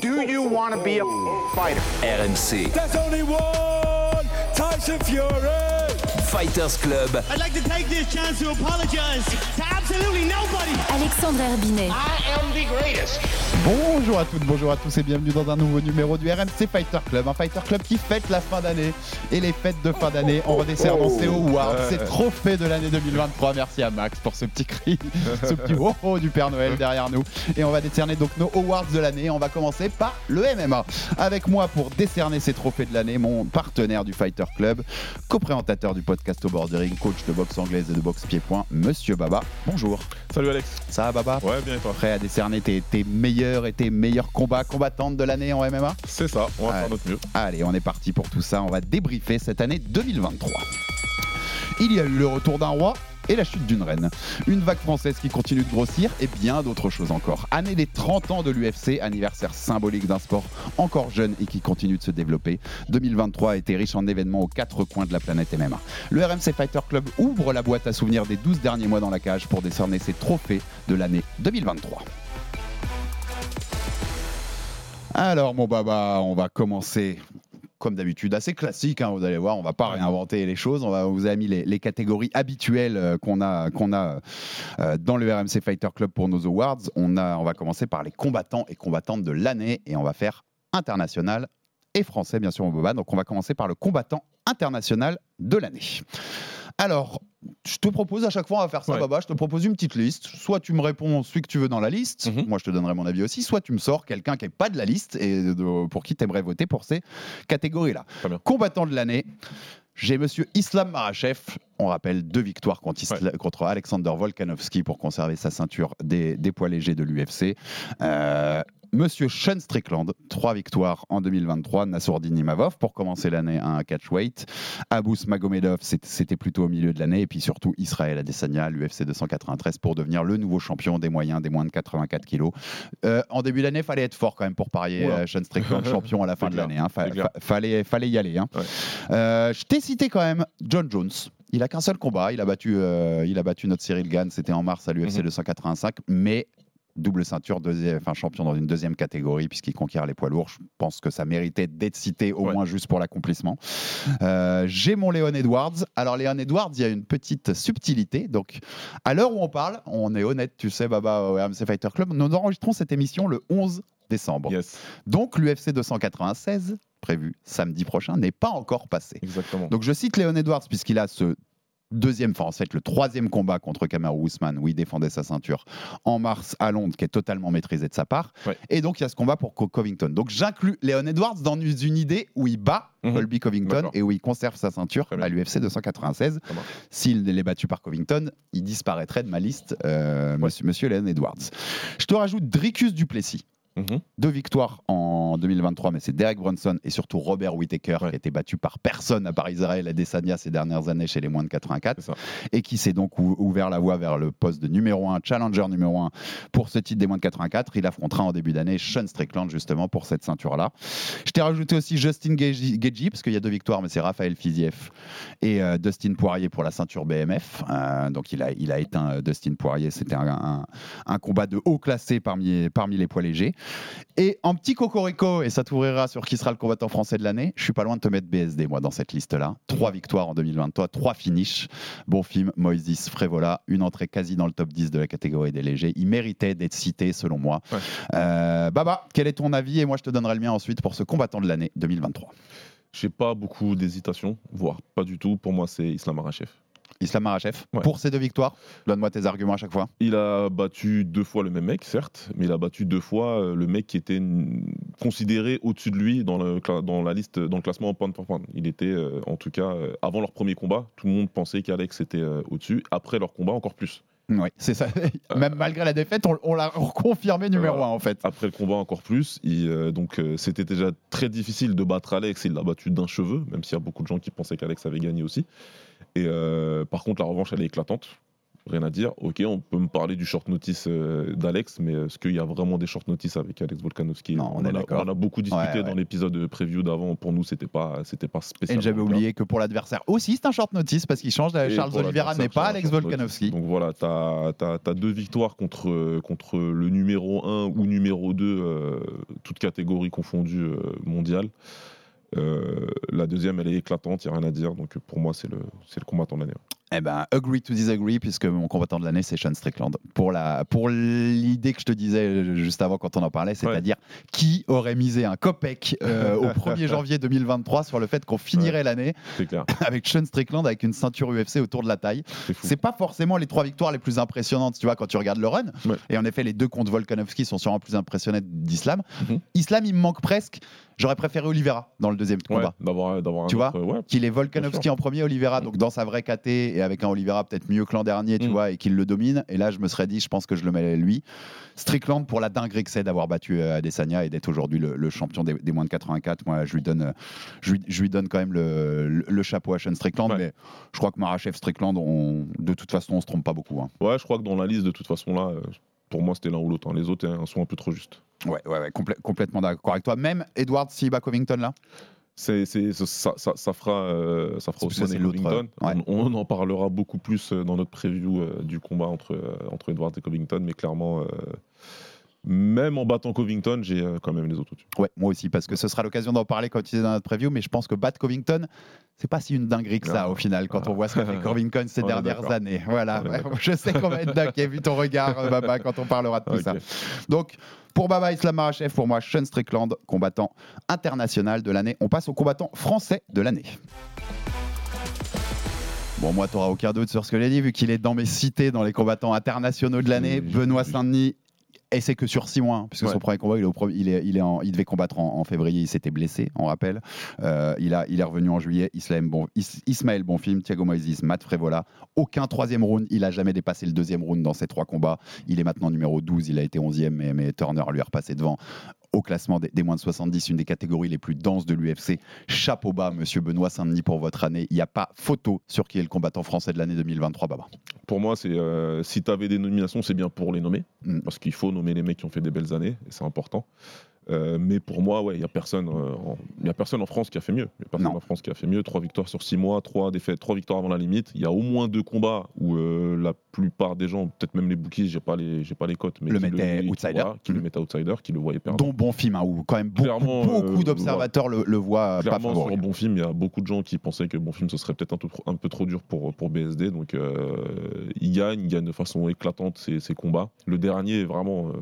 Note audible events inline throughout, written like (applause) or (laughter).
Do you want to be a fighter? RMC There's only one Tyson Fury. Fighters Club. I'd like to take this chance to apologize to absolutely nobody. Alexandre Herbinet. I am the greatest. Bonjour à toutes, bonjour à tous et bienvenue dans un nouveau numéro du RMC Fighter Club, un Fighter Club qui fête la fin d'année et les fêtes de fin d'année en redécernant ces awards, ces trophées de l'année 2023. Merci à Max pour ce petit cri, (laughs) ce petit oh oh du Père Noël derrière nous. Et on va décerner donc nos awards de l'année. On va commencer par le MMA. Avec moi pour décerner ces trophées de l'année, mon partenaire du Fighter Club, co-présentateur du podcast au bord du ring, coach de boxe anglaise et de boxe pied-point, Monsieur Baba. Bonjour. Salut Alex. Ça va Baba Ouais, bien et toi? Prêt à décerner tes, tes meilleurs et tes meilleurs combats combattantes de l'année en MMA C'est ça, on va faire notre mieux. Allez, on est parti pour tout ça. On va débriefer cette année 2023. Il y a eu le retour d'un roi et la chute d'une reine. Une vague française qui continue de grossir et bien d'autres choses encore. Année des 30 ans de l'UFC, anniversaire symbolique d'un sport encore jeune et qui continue de se développer. 2023 a été riche en événements aux quatre coins de la planète MMA. Le RMC Fighter Club ouvre la boîte à souvenirs des 12 derniers mois dans la cage pour décerner ses trophées de l'année 2023. Alors mon baba, on va commencer comme d'habitude, assez classique, hein, vous allez voir, on va pas réinventer les choses, on, va, on vous a mis les, les catégories habituelles euh, qu'on a, qu'on a euh, dans le RMC Fighter Club pour nos awards. On, a, on va commencer par les combattants et combattantes de l'année et on va faire international et français, bien sûr, mon baba. Donc on va commencer par le combattant international de l'année. Alors, je te propose à chaque fois, on va faire ça, Ouais. Baba. Je te propose une petite liste. Soit tu me réponds celui que tu veux dans la liste. Mhm. Moi, je te donnerai mon avis aussi. Soit tu me sors quelqu'un qui n'est pas de la liste et de- pour qui tu aimerais voter pour ces catégories-là. Combattant de l'année. J'ai monsieur Islam Marachev. On rappelle deux victoires contre, Alexander Volkanovski pour conserver sa ceinture des, des poids légers de l'UFC. Euh, Monsieur Sean Strickland, trois victoires en 2023. Nassourdine Imavov pour commencer l'année à un catchweight. Abous Magomedov, c'était plutôt au milieu de l'année. Et puis surtout Israël Adesanya, l'UFC 293, pour devenir le nouveau champion des moyens des moins de 84 kilos. Euh, en début d'année, fallait être fort quand même pour parier euh, Sean Strickland (laughs) champion à la fin de l'année. hein. Fa- fa- fallait, fallait y aller. hein. Ouais. Euh, je t'ai cité quand même John Jones. Il a qu'un seul combat. Il a battu, euh, il a battu notre Cyril Gann. C'était en mars à l'UFC Mhm. 285. Mais double ceinture, deuxième, enfin champion dans une deuxième catégorie puisqu'il conquiert les poids lourds. Je pense que ça méritait d'être cité au Ouais. moins juste pour l'accomplissement. Euh, J'ai mon Léon Edwards. Alors Léon Edwards, il y a une petite subtilité. Donc à l'heure où on parle, on est honnête, tu sais, Baba au RMC Fighter Club. Nous enregistrons cette émission le 11 décembre. Yes, Donc l'UFC 296 prévu samedi prochain n'est pas encore passé. exactement. Donc je cite Léon Edwards puisqu'il a ce deuxième, enfin en fait le troisième combat contre Kamaru Usman où il défendait sa ceinture en mars à Londres qui est totalement maîtrisé de sa part. Ouais. Et donc il y a ce combat pour Co- Covington. Donc j'inclus Léon Edwards dans une idée où il bat Mhm. Colby Covington et où il conserve sa ceinture à l'UFC 296. Ça marche. S'il est battu par Covington, il disparaîtrait de ma liste, euh, Ouais. monsieur, monsieur Léon Edwards. Je te rajoute Dricus Duplessis Mhm. deux victoires en 2023, mais c'est Derek Brunson et surtout Robert Whittaker Ouais. qui a été battu par personne à part Israël Adesanya ces dernières années chez les moins de 84 C'est ça. et qui s'est donc ou- ouvert la voie vers le poste de numéro 1, challenger numéro 1 pour ce titre des moins de 84. Il affrontera en début d'année Sean Strickland justement pour cette ceinture-là. Je t'ai rajouté aussi Justin Gagey, parce qu'il y a deux victoires, mais c'est Raphaël Fiziev et euh, Dustin Poirier pour la ceinture BMF. Euh, donc il a, il a éteint euh, Dustin Poirier. C'était un, un- un combat de haut classé parmi, parmi les poids légers. Et en petit cocorico, et ça t'ouvrira sur qui sera le combattant français de l'année, je suis pas loin de te mettre BSD, moi, dans cette liste-là. Trois victoires en 2023, trois finishes. Bon film, Moïse Frévola, une entrée quasi dans le top 10 de la catégorie des légers. Il méritait d'être cité, selon moi. Ouais. Euh, Baba, quel est ton avis? Et moi, je te donnerai le mien ensuite pour ce combattant de l'année 2023. J'ai pas beaucoup d'hésitation, voire pas du tout. Pour moi, c'est Islam Marachev. Islam Marachev, Ouais. pour ces deux victoires, donne-moi tes arguments à chaque fois. Il a battu deux fois le même mec, certes, mais il a battu deux fois euh, le mec qui était considéré au-dessus de lui dans, le, dans la liste, dans le classement pound for pound. Il était, euh, en tout cas, euh, avant leur premier combat, tout le monde pensait qu'Alex était euh, au-dessus. Après leur combat, encore plus. Oui, c'est ça. (laughs) Même malgré la défaite, on, on l'a reconfirmé numéro Voilà. un en fait. Après le combat, encore plus. Il, euh, donc, euh, c'était déjà très difficile de battre Alex. Il l'a battu d'un cheveu, même s'il y a beaucoup de gens qui pensaient qu'Alex avait gagné aussi. Et euh, par contre, la revanche, elle est éclatante. rien à dire. Ok, on peut me parler du short notice euh, d'Alex, mais est-ce qu'il y a vraiment des short notice avec Alex Volkanovski? Non, on est en a- d'accord. On a beaucoup discuté Ouais, ouais. dans l'épisode preview d'avant. Pour nous, c'était pas, c'était pas Et spécial. j'avais oublié que pour l'adversaire aussi, c'est un short notice parce qu'il change. Et Charles Oliveira n'est pas Alex Volkanovski. Donc voilà, tu as, deux victoires contre, euh, contre le numéro 1 ou numéro 2, euh, toutes catégories confondues euh, mondiales. Euh, la deuxième, elle est éclatante, il n'y a rien à dire. Donc pour moi, c'est le, le combattant de l'année. Eh ben, agree to disagree, puisque mon combattant de l'année, c'est Sean Strickland. Pour la, pour l'idée que je te disais juste avant quand on en parlait, c'est-à-dire qui aurait misé un copec euh, au (laughs) 1er janvier 2023 sur le fait qu'on finirait l'année (laughs) avec Sean Strickland avec une ceinture UFC autour de la taille. c'est pas forcément les trois victoires les plus impressionnantes, tu vois, quand tu regardes le run. Ouais. Et en effet, les deux contre Volkanovski sont sûrement plus impressionnants d'Islam. Mhm. Islam, il me manque presque. J'aurais préféré Oliveira dans le deuxième combat. Tu ouais, Qu'il ait Volkanovski en premier, Oliveira, donc dans sa vraie KT et avec un Oliveira peut-être mieux que l'an dernier, tu Mm. vois, et qu'il le domine. Et là, je me serais dit, je pense que je le mets lui. Strickland pour la dinguerie que c'est d'avoir battu euh, Adesanya et d'être aujourd'hui le, le champion des, des moins de 84. Moi, je lui donne, euh, je lui, je lui donne quand même le, le- le chapeau à Sean Strickland. Ouais. Mais je crois que Marachev Strickland, on- de toute façon, on se trompe pas beaucoup. hein. Ouais, je crois que dans la liste, de toute façon, là, euh, pour moi, c'était l'un ou l'autre. hein. Les autres hein, sont un peu trop justes. Ouais, ouais, ouais, complè- complètement d'accord avec toi. Même Edward Siba Covington là? C'est, c'est- ça, ça, ça fera, euh, ça fera l'autre, Covington. ouais. On, on en parlera beaucoup plus euh, dans notre preview euh, du combat entre, euh, entre Edwards et Covington, mais clairement, même en battant Covington, j'ai euh, quand même les autres au-dessus. Ouais, moi aussi, parce que ce sera l'occasion d'en parler quand tu es dans notre preview. Mais je pense que battre Covington, c'est pas si une dinguerie que ça Non. au final quand on voit ce qu'a fait (laughs) Covington ces est dernières années. Voilà, est je sais qu'on va être d'accord, vu ton regard, euh, Baba, quand on parlera de tout ça. Donc, pour Baba Islam Marachev, pour moi, Sean Strickland, combattant international de l'année. On passe au combattant français de l'année. Bon, moi, tu n'auras aucun doute sur ce que j'ai dit, vu qu'il est dans mes cités dans les combattants internationaux de l'année. Benoît. Saint-Denis. Et c'est que sur six mois, hein, puisque Ouais. son premier combat, il, est au pre- il, est, il, est en- il devait combattre en, en février, il s'était blessé, on rappelle. Euh, il, a, il est revenu en juillet. Ismaël, bon, Is- Ismaël Bonfim, Thiago Moises, Matt Frévola. Aucun troisième round. Il a jamais dépassé le deuxième round dans ces trois combats. Il est maintenant numéro 12. Il a été 11e, mais, mais Turner lui a repassé devant au classement des, des moins de 70, une des catégories les plus denses de l'UFC. Chapeau bas, monsieur Benoît Saint-Denis, pour votre année. Il n'y a pas photo sur qui est le combattant français de l'année 2023, Baba. Pour moi, c'est euh, si tu avais des nominations, c'est bien pour les nommer, Mm. parce qu'il faut nommer les mecs qui ont fait des belles années, et c'est important. Euh, mais pour moi, ouais, il n'y a, personne, euh, en- y a personne en France qui a fait mieux. Il y a personne Non. en France qui a fait mieux. Trois victoires sur six mois, trois défaites, trois victoires avant la limite. Il y a au moins deux combats où euh, la plupart des gens, peut-être même les bookies, j'ai pas les, j'ai pas les cotes, mais Le qui- outsider. voilà, qui le Mm. mettaient outsider, qui le voyaient perdre. Dont Bonfim, hein, où quand même beaucoup, Clairement, beaucoup euh, d'observateurs le, le voient pas Clairement, favori. sur Bon Film, il y a beaucoup de gens qui pensaient que Bon Film, ce serait peut-être un, peu trop- un peu trop dur pour, pour BSD. Donc, euh, il gagne, il gagne de façon éclatante ses, ses combats. Le dernier est vraiment euh,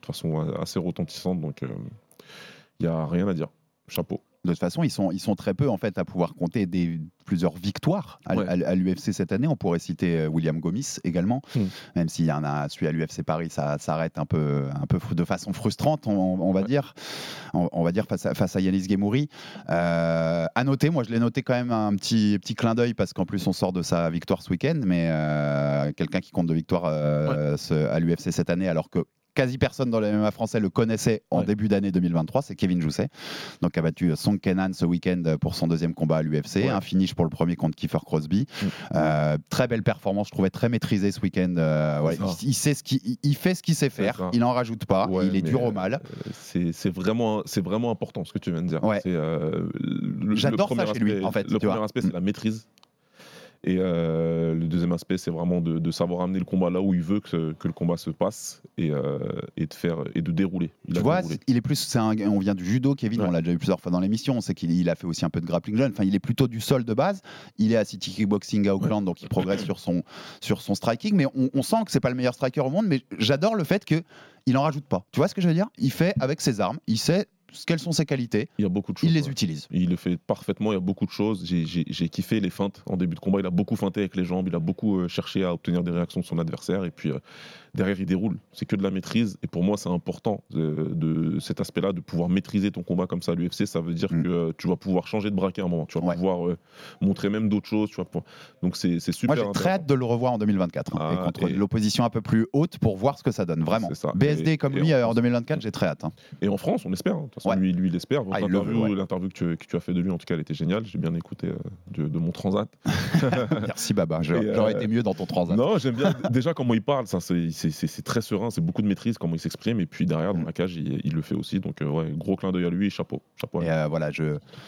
de façon assez retentissante. Donc, euh, il n'y a rien à dire. Chapeau. De toute façon, ils sont, ils sont très peu en fait à pouvoir compter des, plusieurs victoires à, Ouais. à- à l'UFC cette année. On pourrait citer euh, William Gomis également, Hmm. même s'il y en a celui à l'UFC Paris, ça s'arrête un peu, un peu de façon frustrante, on, on va Ouais. dire, on, on va dire face à, face à Yanis Gemouri. Euh, à noter, moi je l'ai noté quand même un petit, petit clin d'œil parce qu'en plus on sort de sa victoire ce week-end, mais euh, quelqu'un qui compte de victoire euh, ce- à l'UFC cette année alors que quasi personne dans le MMA français le connaissait en Ouais. début d'année 2023, c'est Kevin Jousset, donc a battu Song Kenan ce week-end pour son deuxième combat à l'UFC, Ouais. un finish pour le premier contre Kiefer Crosby. Mm. Euh, très belle performance, je trouvais très maîtrisé ce week-end. Euh, ouais, il, il sait ce qu'il il- il fait ce qu'il sait faire, ça. il en rajoute pas, il est dur au euh, mal. Euh, C'est vraiment, c'est vraiment important ce que tu viens de dire. Euh, J'adore ça chez lui, en fait, Le vois. premier aspect, c'est Mm. la maîtrise. Et euh, le deuxième aspect, c'est vraiment de, de savoir amener le combat là où il veut que, que le combat se passe et, euh, et de faire et de dérouler. Il Tu vois, déroulé. il est plus, un- on vient du judo, Kevin, Ouais. on l'a déjà eu plusieurs fois dans l'émission, on sait qu'il il a fait aussi un peu de grappling jeune, enfin il est plutôt du sol de base, il est à City Kickboxing à Auckland, donc il progresse sur son, sur son striking, mais on, on sent que c'est pas le meilleur striker au monde, mais j'adore le fait que il en rajoute pas. Tu vois ce que je veux dire? Il fait avec ses armes, il sait quelles sont ses qualités, Il y a beaucoup de choses. il les ouais. utilise. Il le fait parfaitement, il y a beaucoup de choses. J'ai- kiffé les feintes en début de combat. Il a beaucoup feinté avec les jambes, il a beaucoup euh, cherché à obtenir des réactions de son adversaire. Et puis euh, derrière, il déroule. C'est que de la maîtrise. Et pour moi, c'est important de cet aspect-là, de pouvoir maîtriser ton combat comme ça à l'UFC. Ça veut dire Mm. que euh, tu vas pouvoir changer de braquet à un moment. Tu vas Ouais. pouvoir euh, montrer même d'autres choses. Tu vas pouvoir- Donc c'est c'est super. Moi j'ai très hâte de le revoir en 2024, hein, et Ah, contre et- l'opposition un peu plus haute pour voir ce que ça donne, vraiment. C'est ça. BSD Et- comme et lui en euh, en France- 2024, j'ai très hâte. hein. Et en France, on espère. hein. Ouais. lui, lui, il espère. Ah, L'interview ouais. que, tu- que tu as fait de lui, en tout cas, elle était géniale. J'ai bien écouté euh, de, de mon transat. (laughs) Merci Baba, j'aurais euh, j'aurais été mieux dans ton transat. Non, j'aime bien (laughs) déjà comment il parle. ça, C'est très serein, c'est beaucoup de maîtrise, comment il s'exprime. Et puis derrière, dans Mm. la cage, il, il le fait aussi. Donc, euh, ouais, gros clin d'œil à lui chapeau. chapeau Et euh, voilà, je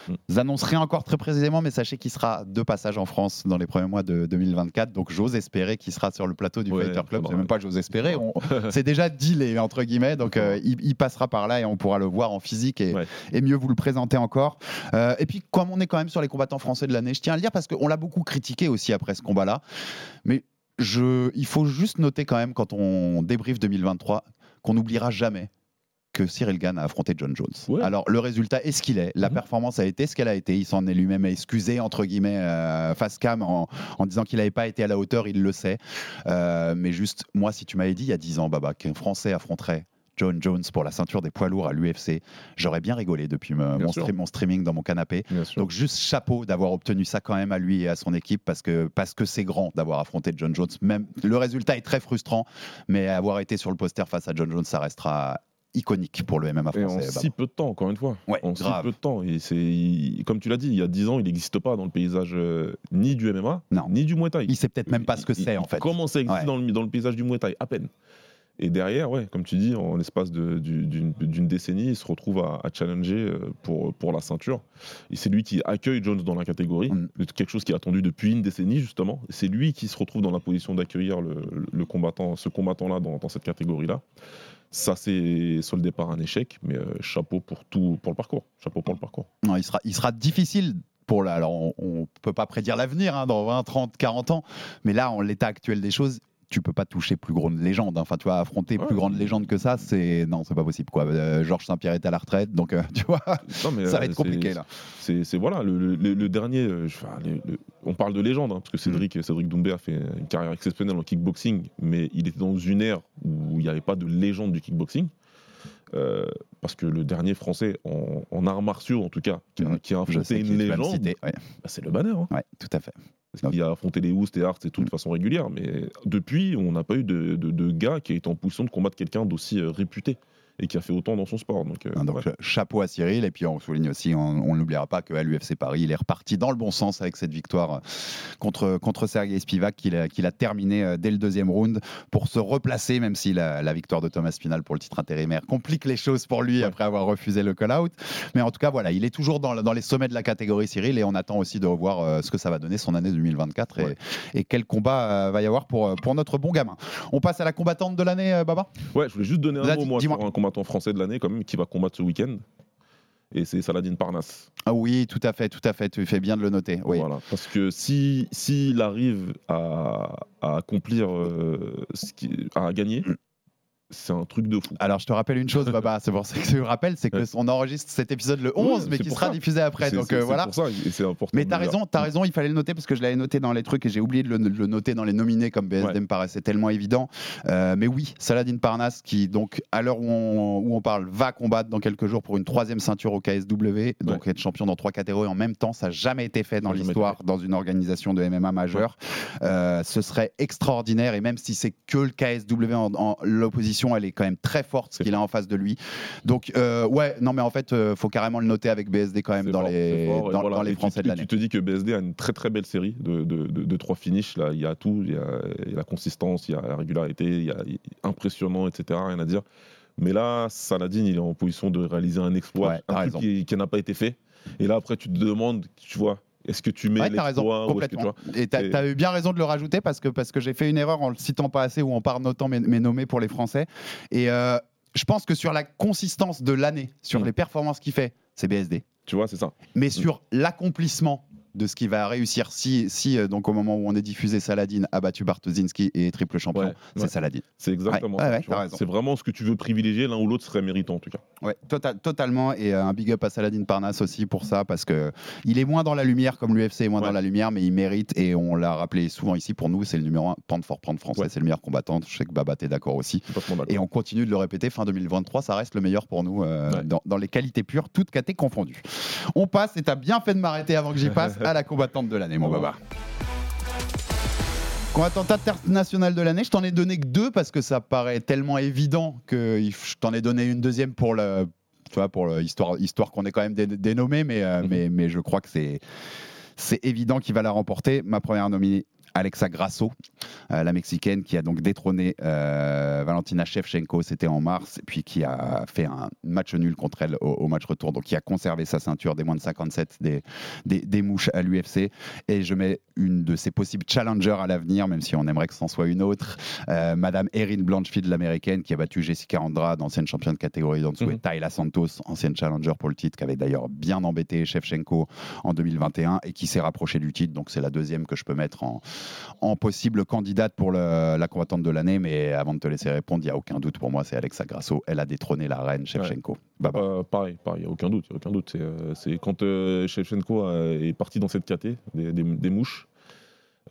Mm. vous annonce rien encore très précisément, mais sachez qu'il sera de passage en France dans les premiers mois de 2024. Donc j'ose espérer qu'il sera sur le plateau du Ouais, Fighter Club. C'est même pas j'ose espérer, on- (laughs) c'est déjà dealé entre guillemets. Donc euh, il, il passera par là et on pourra le voir en physique et, Ouais. et mieux vous le présenter encore. Euh, et puis comme on est quand même sur les combattants français de l'année, je tiens à le dire parce qu'on l'a beaucoup critiqué aussi après ce combat-là, mais je, il faut juste noter quand même quand on débriefe 2023 qu'on n'oubliera jamais que Cyril Gann a affronté John Jones. Ouais. Alors le résultat est ce qu'il est, la Mhm. performance a été ce qu'elle a été, il s'en est lui-même excusé entre guillemets euh, face cam en, en disant qu'il n'avait pas été à la hauteur, il le sait. Euh, mais juste, moi si tu m'avais dit il y a 10 ans, Baba, qu'un Français affronterait John Jones pour la ceinture des poids lourds à l'UFC, j'aurais bien rigolé depuis me- Bien mon, sûr. stream- mon streaming dans mon canapé. Donc juste chapeau d'avoir obtenu ça quand même à lui et à son équipe parce que parce que c'est grand d'avoir affronté John Jones. Même le résultat est très frustrant, mais avoir été sur le poster face à John Jones, ça restera iconique pour le MMA Et en français. Si peu de temps, encore une fois. Ouais, en si peu de temps. Et c'est, comme tu l'as dit, il y a 10 ans, il n'existe pas dans le paysage euh, ni du MMA, Non. ni du Muay Thai. Il sait peut-être même pas ce que c'est en fait. Comment ça existe Ouais. dans, le, dans le paysage du Muay Thai À peine. Et derrière, ouais, comme tu dis, en l'espace d'une décennie, il se retrouve à, à challenger euh, pour, pour la ceinture. Et c'est lui qui accueille Jones dans la catégorie, Mm. quelque chose qui est attendu depuis une décennie justement. C'est lui qui se retrouve dans la position d'accueillir le, le combattant, ce combattant-là dans, dans cette catégorie-là. Ça, c'est soldé par un échec, mais euh, chapeau pour tout, pour le parcours. Chapeau pour le parcours. Non, il, sera, il sera difficile pour la. Alors, on, on peut pas prédire l'avenir hein, dans 20, 30, 40 ans, mais là, en l'état actuel des choses, tu peux pas toucher plus grande légende. hein. Enfin, tu vois, affronter Ouais, plus grande légende que ça, c'est non, c'est pas possible. Quoi. Euh, Georges Saint-Pierre est à la retraite, donc euh, (laughs) tu vois, Non, mais, ça euh, va être c'est- compliqué là. C'est voilà le, le- le dernier. euh, enfin, le- on parle de légende hein, parce que Mm. Cédric Cédric Doumbé a fait une carrière exceptionnelle en kickboxing, mais il était dans une ère où il n'y avait pas de légende du kickboxing. Euh, parce que le dernier français en, en arts martiaux, en tout cas, qui a, Mm. qui affronté une légende, ouais. bah, c'est le banner. Hein, Ouais, tout à fait. parce qu'il a affronté les Houst et Hart et tout Mm. de façon régulière. Mais depuis, on n'a pas eu de, de- de gars qui a été en position de combattre quelqu'un d'aussi euh, réputé et qui a fait autant dans son sport. Donc, euh, Hein, donc ouais. chapeau à Cyril et puis on souligne aussi, on n'oubliera pas qu'à l'UFC Paris, il est reparti dans le bon sens avec cette victoire euh, contre, contre Sergei Spivak qu'il a, terminé euh, dès le deuxième round pour se replacer, même si la, la victoire de Thomas Spinal pour le titre intérimaire complique les choses pour lui Ouais. après avoir refusé le call-out. Mais en tout cas, voilà, il est toujours dans, le- dans les sommets de la catégorie Cyril et on attend aussi de revoir euh, ce que ça va donner son année 2024 et, Ouais. et quel combat euh, va y avoir pour, euh, pour notre bon gamin. On passe à la combattante de l'année, euh, Baba? Ouais, je voulais juste donner un Vas-y, mot moi, sur un combattant français de l'année quand même qui va combattre ce week-end. Et c'est Saladin Parnasse. Ah oui, tout à fait, tout à fait, tu fais bien de le noter. Oui. Voilà. Parce que si s'il arrive à, à accomplir euh, ce qui, à gagner. C'est un truc de fou. Alors, je te rappelle une chose, Baba, c'est pour ça que je te rappelle, c'est qu'on enregistre cet épisode le 11, Oui, mais qui sera ça. diffusé après. C'est- Donc euh, voilà. pour ça et c'est important. Mais t'as raison, t'as raison, il fallait le noter parce que je l'avais noté dans les trucs et j'ai oublié de le, noter dans les nominés comme BSD Ouais. me paraissait tellement évident. Euh, mais oui, Saladin Parnasse qui, donc, à l'heure où on, où on parle, va combattre dans quelques jours pour une troisième ceinture au KSW, donc être champion dans trois catégories en même temps, ça n'a jamais été fait dans l'histoire dans une organisation de MMA majeure. Euh, ce serait extraordinaire et même si c'est que le KSW en, en- l'opposition, elle est quand même très forte ce qu'il a en face de lui. Donc euh, ouais, non mais en fait, euh, faut carrément le noter avec BSD quand même dans fort, les fort, dans, voilà. dans les Et tu- Français de l'année. Tu te dis que BSD a une très très belle série de, de, de- de trois finishes. Là. Il y a tout, il y a, il y a la consistance, il y a la régularité, il y a impressionnant, etc. Rien à dire. Mais là, Saladin, il est en position de réaliser un exploit, Ouais, t'as un raison. truc qui, qui n'a pas été fait. Et là, après, tu te demandes, tu vois, est-ce que tu mets Ouais, t'as raison, que tu complètement. vois Et Et- as eu bien raison de le rajouter parce que, parce que j'ai fait une erreur en le citant pas assez ou en pas notant mes, mes nommés pour les Français. Et euh, je pense que sur la consistance de l'année, sur Mm. les performances qu'il fait, c'est BSD. Tu vois, c'est ça. Mais sur l'accomplissement de ce qu'il va réussir si, si euh, donc au moment où on est diffusé, Saladin a battu Bartoszynski et est triple champion, Ouais, c'est ouais. Saladin. C'est exactement Ouais, ça. C'est vraiment ce que tu veux privilégier, l'un ou l'autre serait méritant en tout cas. Ouais, total- totalement. Et euh, un big up à Saladin Parnasse aussi pour ça, parce que il est moins dans la lumière, comme l'UFC est moins dans la lumière, mais il mérite. Et on l'a rappelé souvent ici, pour nous, c'est le numéro 1, pound for pound français, c'est le meilleur combattant. Je sais que Baba, t'es d'accord aussi. Et on continue de le répéter, fin 2023, ça reste le meilleur pour nous euh, dans, dans les qualités pures, toutes catés confondues. On passe, et t'as bien fait de m'arrêter avant que j'y (laughs) passe, à la combattante de l'année, mon. Baba. Combattante internationale de l'année, je t'en ai donné que deux parce que ça paraît tellement évident que je t'en ai donné une deuxième pour le tu vois, pour le- histoire, histoire qu'on ait quand même dé- dénommé, mais, euh, Mhm. mais, mais je crois que c'est, c'est évident qu'il va la remporter. Ma première nominée. Alexa Grasso, euh, la mexicaine qui a donc détrôné euh, Valentina Shevchenko, c'était en mars, et puis qui a fait un match nul contre elle au, au match retour, donc qui a conservé sa ceinture des moins de 57 des, des, des mouches à l'UFC. Et je mets une de ses possibles challengers à l'avenir, même si on aimerait que c'en soit une autre, euh, Madame Erin Blanchfield, l'américaine, qui a battu Jessica Andrade, ancienne championne de catégorie d'en dessous, Mhm. et Tayla Santos, ancienne challenger pour le titre, qui avait d'ailleurs bien embêté Shevchenko en 2021 et qui s'est rapprochée du titre. Donc c'est la deuxième que je peux mettre en, en possible candidate pour le- la combattante de l'année. Mais avant de te laisser répondre, il n'y a aucun doute pour moi, c'est Alexa Grasso. Elle a détrôné la reine Shevchenko. Euh, pareil, pareil, il n'y a aucun doute. y a aucun doute. C'est, euh, c'est quand euh, Shevchenko euh, est parti dans cette caté des, des- des mouches,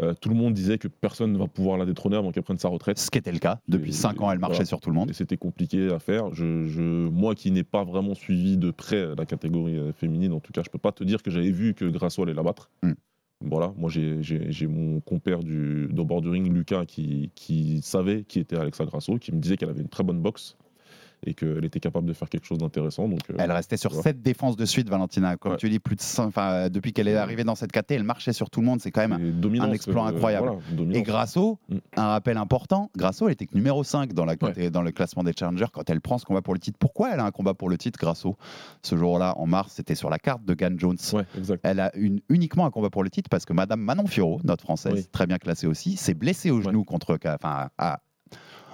euh, tout le monde disait que personne ne va pouvoir la détrôner avant qu'elle prenne sa retraite. Ce qui était le cas. Depuis Et- 5 ans, elle marchait voilà. sur tout le monde. Et c'était compliqué à faire. Je, je- moi qui n'ai pas vraiment suivi de près la catégorie féminine, en tout cas, je peux pas te dire que j'avais vu que Grasso allait la battre. Mm. Voilà, moi j'ai- mon compère du, de bord du ring, Lucas, qui savait qui était Alexa Grasso, qui me disait qu'elle avait une très bonne boxe et qu'elle était capable de faire quelque chose d'intéressant. Donc, euh, Elle restait sur voilà. 7 défenses de suite, Valentina. Comme Ouais. tu dis, plus de 5, enfin, depuis qu'elle est arrivée dans cette caté, elle marchait sur tout le monde. C'est quand même un exploit euh, incroyable. voilà. Et Grasso, Mm. un rappel important, Grasso, elle était que numéro 5 dans, la, dans le classement des challengers quand elle prend ce combat pour le titre. Pourquoi elle a un combat pour le titre, Grasso Ce jour-là, en mars, c'était sur la carte de Gan Jones. Ouais. Elle a une, uniquement un combat pour le titre parce que Madame Manon Fiorot, notre française, Oui. très bien classée aussi, s'est blessée au genou contre. Enfin, a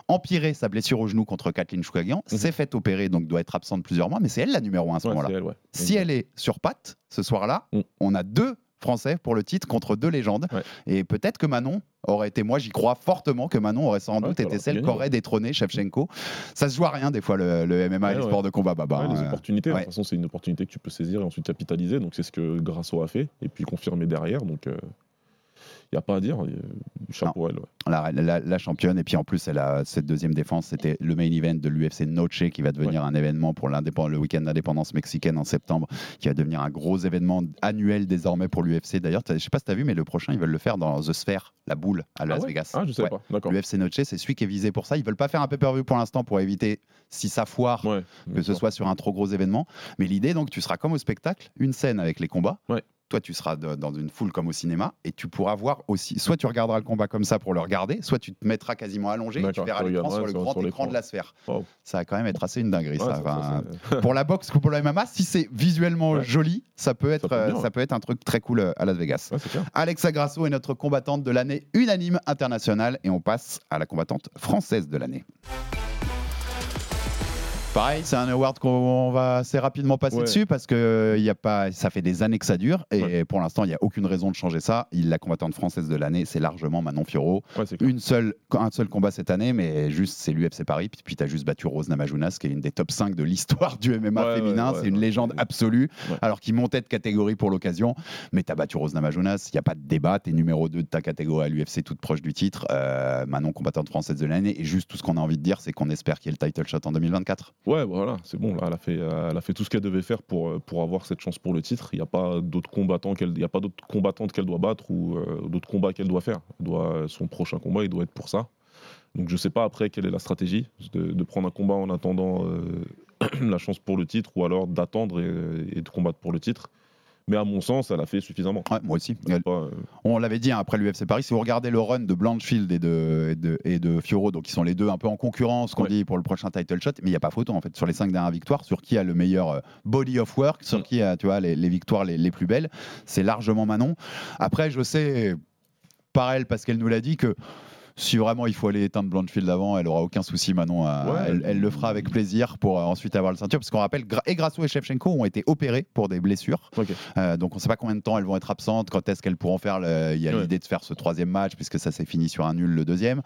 empiré sa blessure au genou contre Kathleen Choukagian, Mhm. s'est fait opérer, donc doit être absente plusieurs mois, mais c'est elle la numéro 1 à ce Ouais, moment-là. ouais. Si elle est sur patte ce soir-là, Mm. on a deux Français pour le titre contre deux légendes. Ouais. Et peut-être que Manon aurait été, moi j'y crois fortement que Manon aurait sans Ouais, doute été celle gagné, qui aurait détrôné Shevchenko. Ça se joue à rien des fois le, le MMA et Ouais, les ouais. sports de combat. Baba, Ouais, les opportunités, de toute façon, c'est une opportunité que tu peux saisir et ensuite capitaliser. Donc, c'est ce que Grasso a fait et puis confirmé derrière. Donc, il n'y a pas à dire. euh, Chapeau à elle. ouais. la, la- la championne. Et puis en plus, elle a cette deuxième défense. C'était le main event de l'UFC Noche qui va devenir un événement pour le week-end d'indépendance mexicaine en septembre, qui va devenir un gros événement annuel désormais pour l'UFC. D'ailleurs, je sais pas si tu as vu, mais le prochain, ils veulent le faire dans The Sphere, la boule à Las ah ouais? Vegas. Ah, je sais pas. D'accord. L'UFC Noche, c'est celui qui est visé pour ça. Ils veulent pas faire un pay-per-view pour l'instant pour éviter, si ça foire, que ce soit sur un trop gros événement. Mais l'idée, donc, tu seras comme au spectacle, une scène avec les combats. Toi, tu seras de- dans une foule comme au cinéma et tu pourras voir aussi. Soit tu regarderas le combat comme ça pour le regarder, soit tu te mettras quasiment allongé et tu verras l'écran sur le grand sur écran de la sphère. Wow. Ça va quand même être assez une dinguerie. Ouais, ça. ça- Enfin, ça, pour la boxe ou pour le MMA, si c'est visuellement Ouais. joli, ça peut être, bien, euh, ça ouais. peut être un truc très cool euh, à Las Vegas. Alexa Grasso est notre combattante de l'année unanime internationale et on passe à la combattante française de l'année. Pareil, c'est un award qu'on va assez rapidement passer Ouais. dessus parce que euh, y a pas, ça fait des années que ça dure et Ouais. pour l'instant il n'y a aucune raison de changer ça. Il, la combattante française de l'année, c'est largement Manon Fiorot. Ouais, c'est clair. Une seule, un seul combat cette année, mais juste c'est l'UFC Paris. Puis, puis tu as juste battu Rose Namajunas, qui est une des top 5 de l'histoire du MMA féminin. c'est une légende absolue, alors qu'il montait de catégorie pour l'occasion. Mais tu as battu Rose Namajunas, il n'y a pas de débat. Tu es numéro 2 de ta catégorie à l'UFC, toute proche du titre. Euh, Manon, combattante française de l'année. Et juste tout ce qu'on a envie de dire, c'est qu'on espère qu'il y ait le title shot en 2024. Ouais, voilà, c'est bon. Elle a fait, elle a fait tout ce qu'elle devait faire pour, euh, pour avoir cette chance pour le titre. Il n'y a pas d'autres combattants qu'elle, y a pas d'autres combattantes qu'elle doit battre ou euh, d'autres combats qu'elle doit faire. Doit, son prochain combat, il doit être pour ça. Donc je sais pas après quelle est la stratégie de, de prendre un combat en attendant euh, (clears throat) la chance pour le titre ou alors d'attendre et de combattre pour le titre. Mais à mon sens, elle a fait suffisamment. Ouais, moi aussi. Pas, euh, On l'avait dit hein, après l'UFC Paris, si vous regardez le run de Blanchfield et de, et de, et de Fioro, donc ils sont les deux un peu en concurrence, qu'on Ouais. dit pour le prochain title shot, mais il n'y a pas photo en fait sur les cinq dernières victoires, sur qui a le meilleur euh, body of work, sur qui a tu vois, les, les victoires les, les plus belles, c'est largement Manon. Après, je sais, par elle, parce qu'elle nous l'a dit, que si vraiment il faut aller éteindre Blanchfield avant, elle aura aucun souci, Manon. à- Ouais. elle, elle le fera avec plaisir pour euh, ensuite avoir le ceinture, parce qu'on rappelle, et Grasso et Shevchenko ont été opérés pour des blessures. Euh, donc on ne sait pas combien de temps elles vont être absentes, quand est-ce qu'elles pourront faire. le- Il y a Ouais. l'idée de faire ce troisième match puisque ça s'est fini sur un nul le deuxième.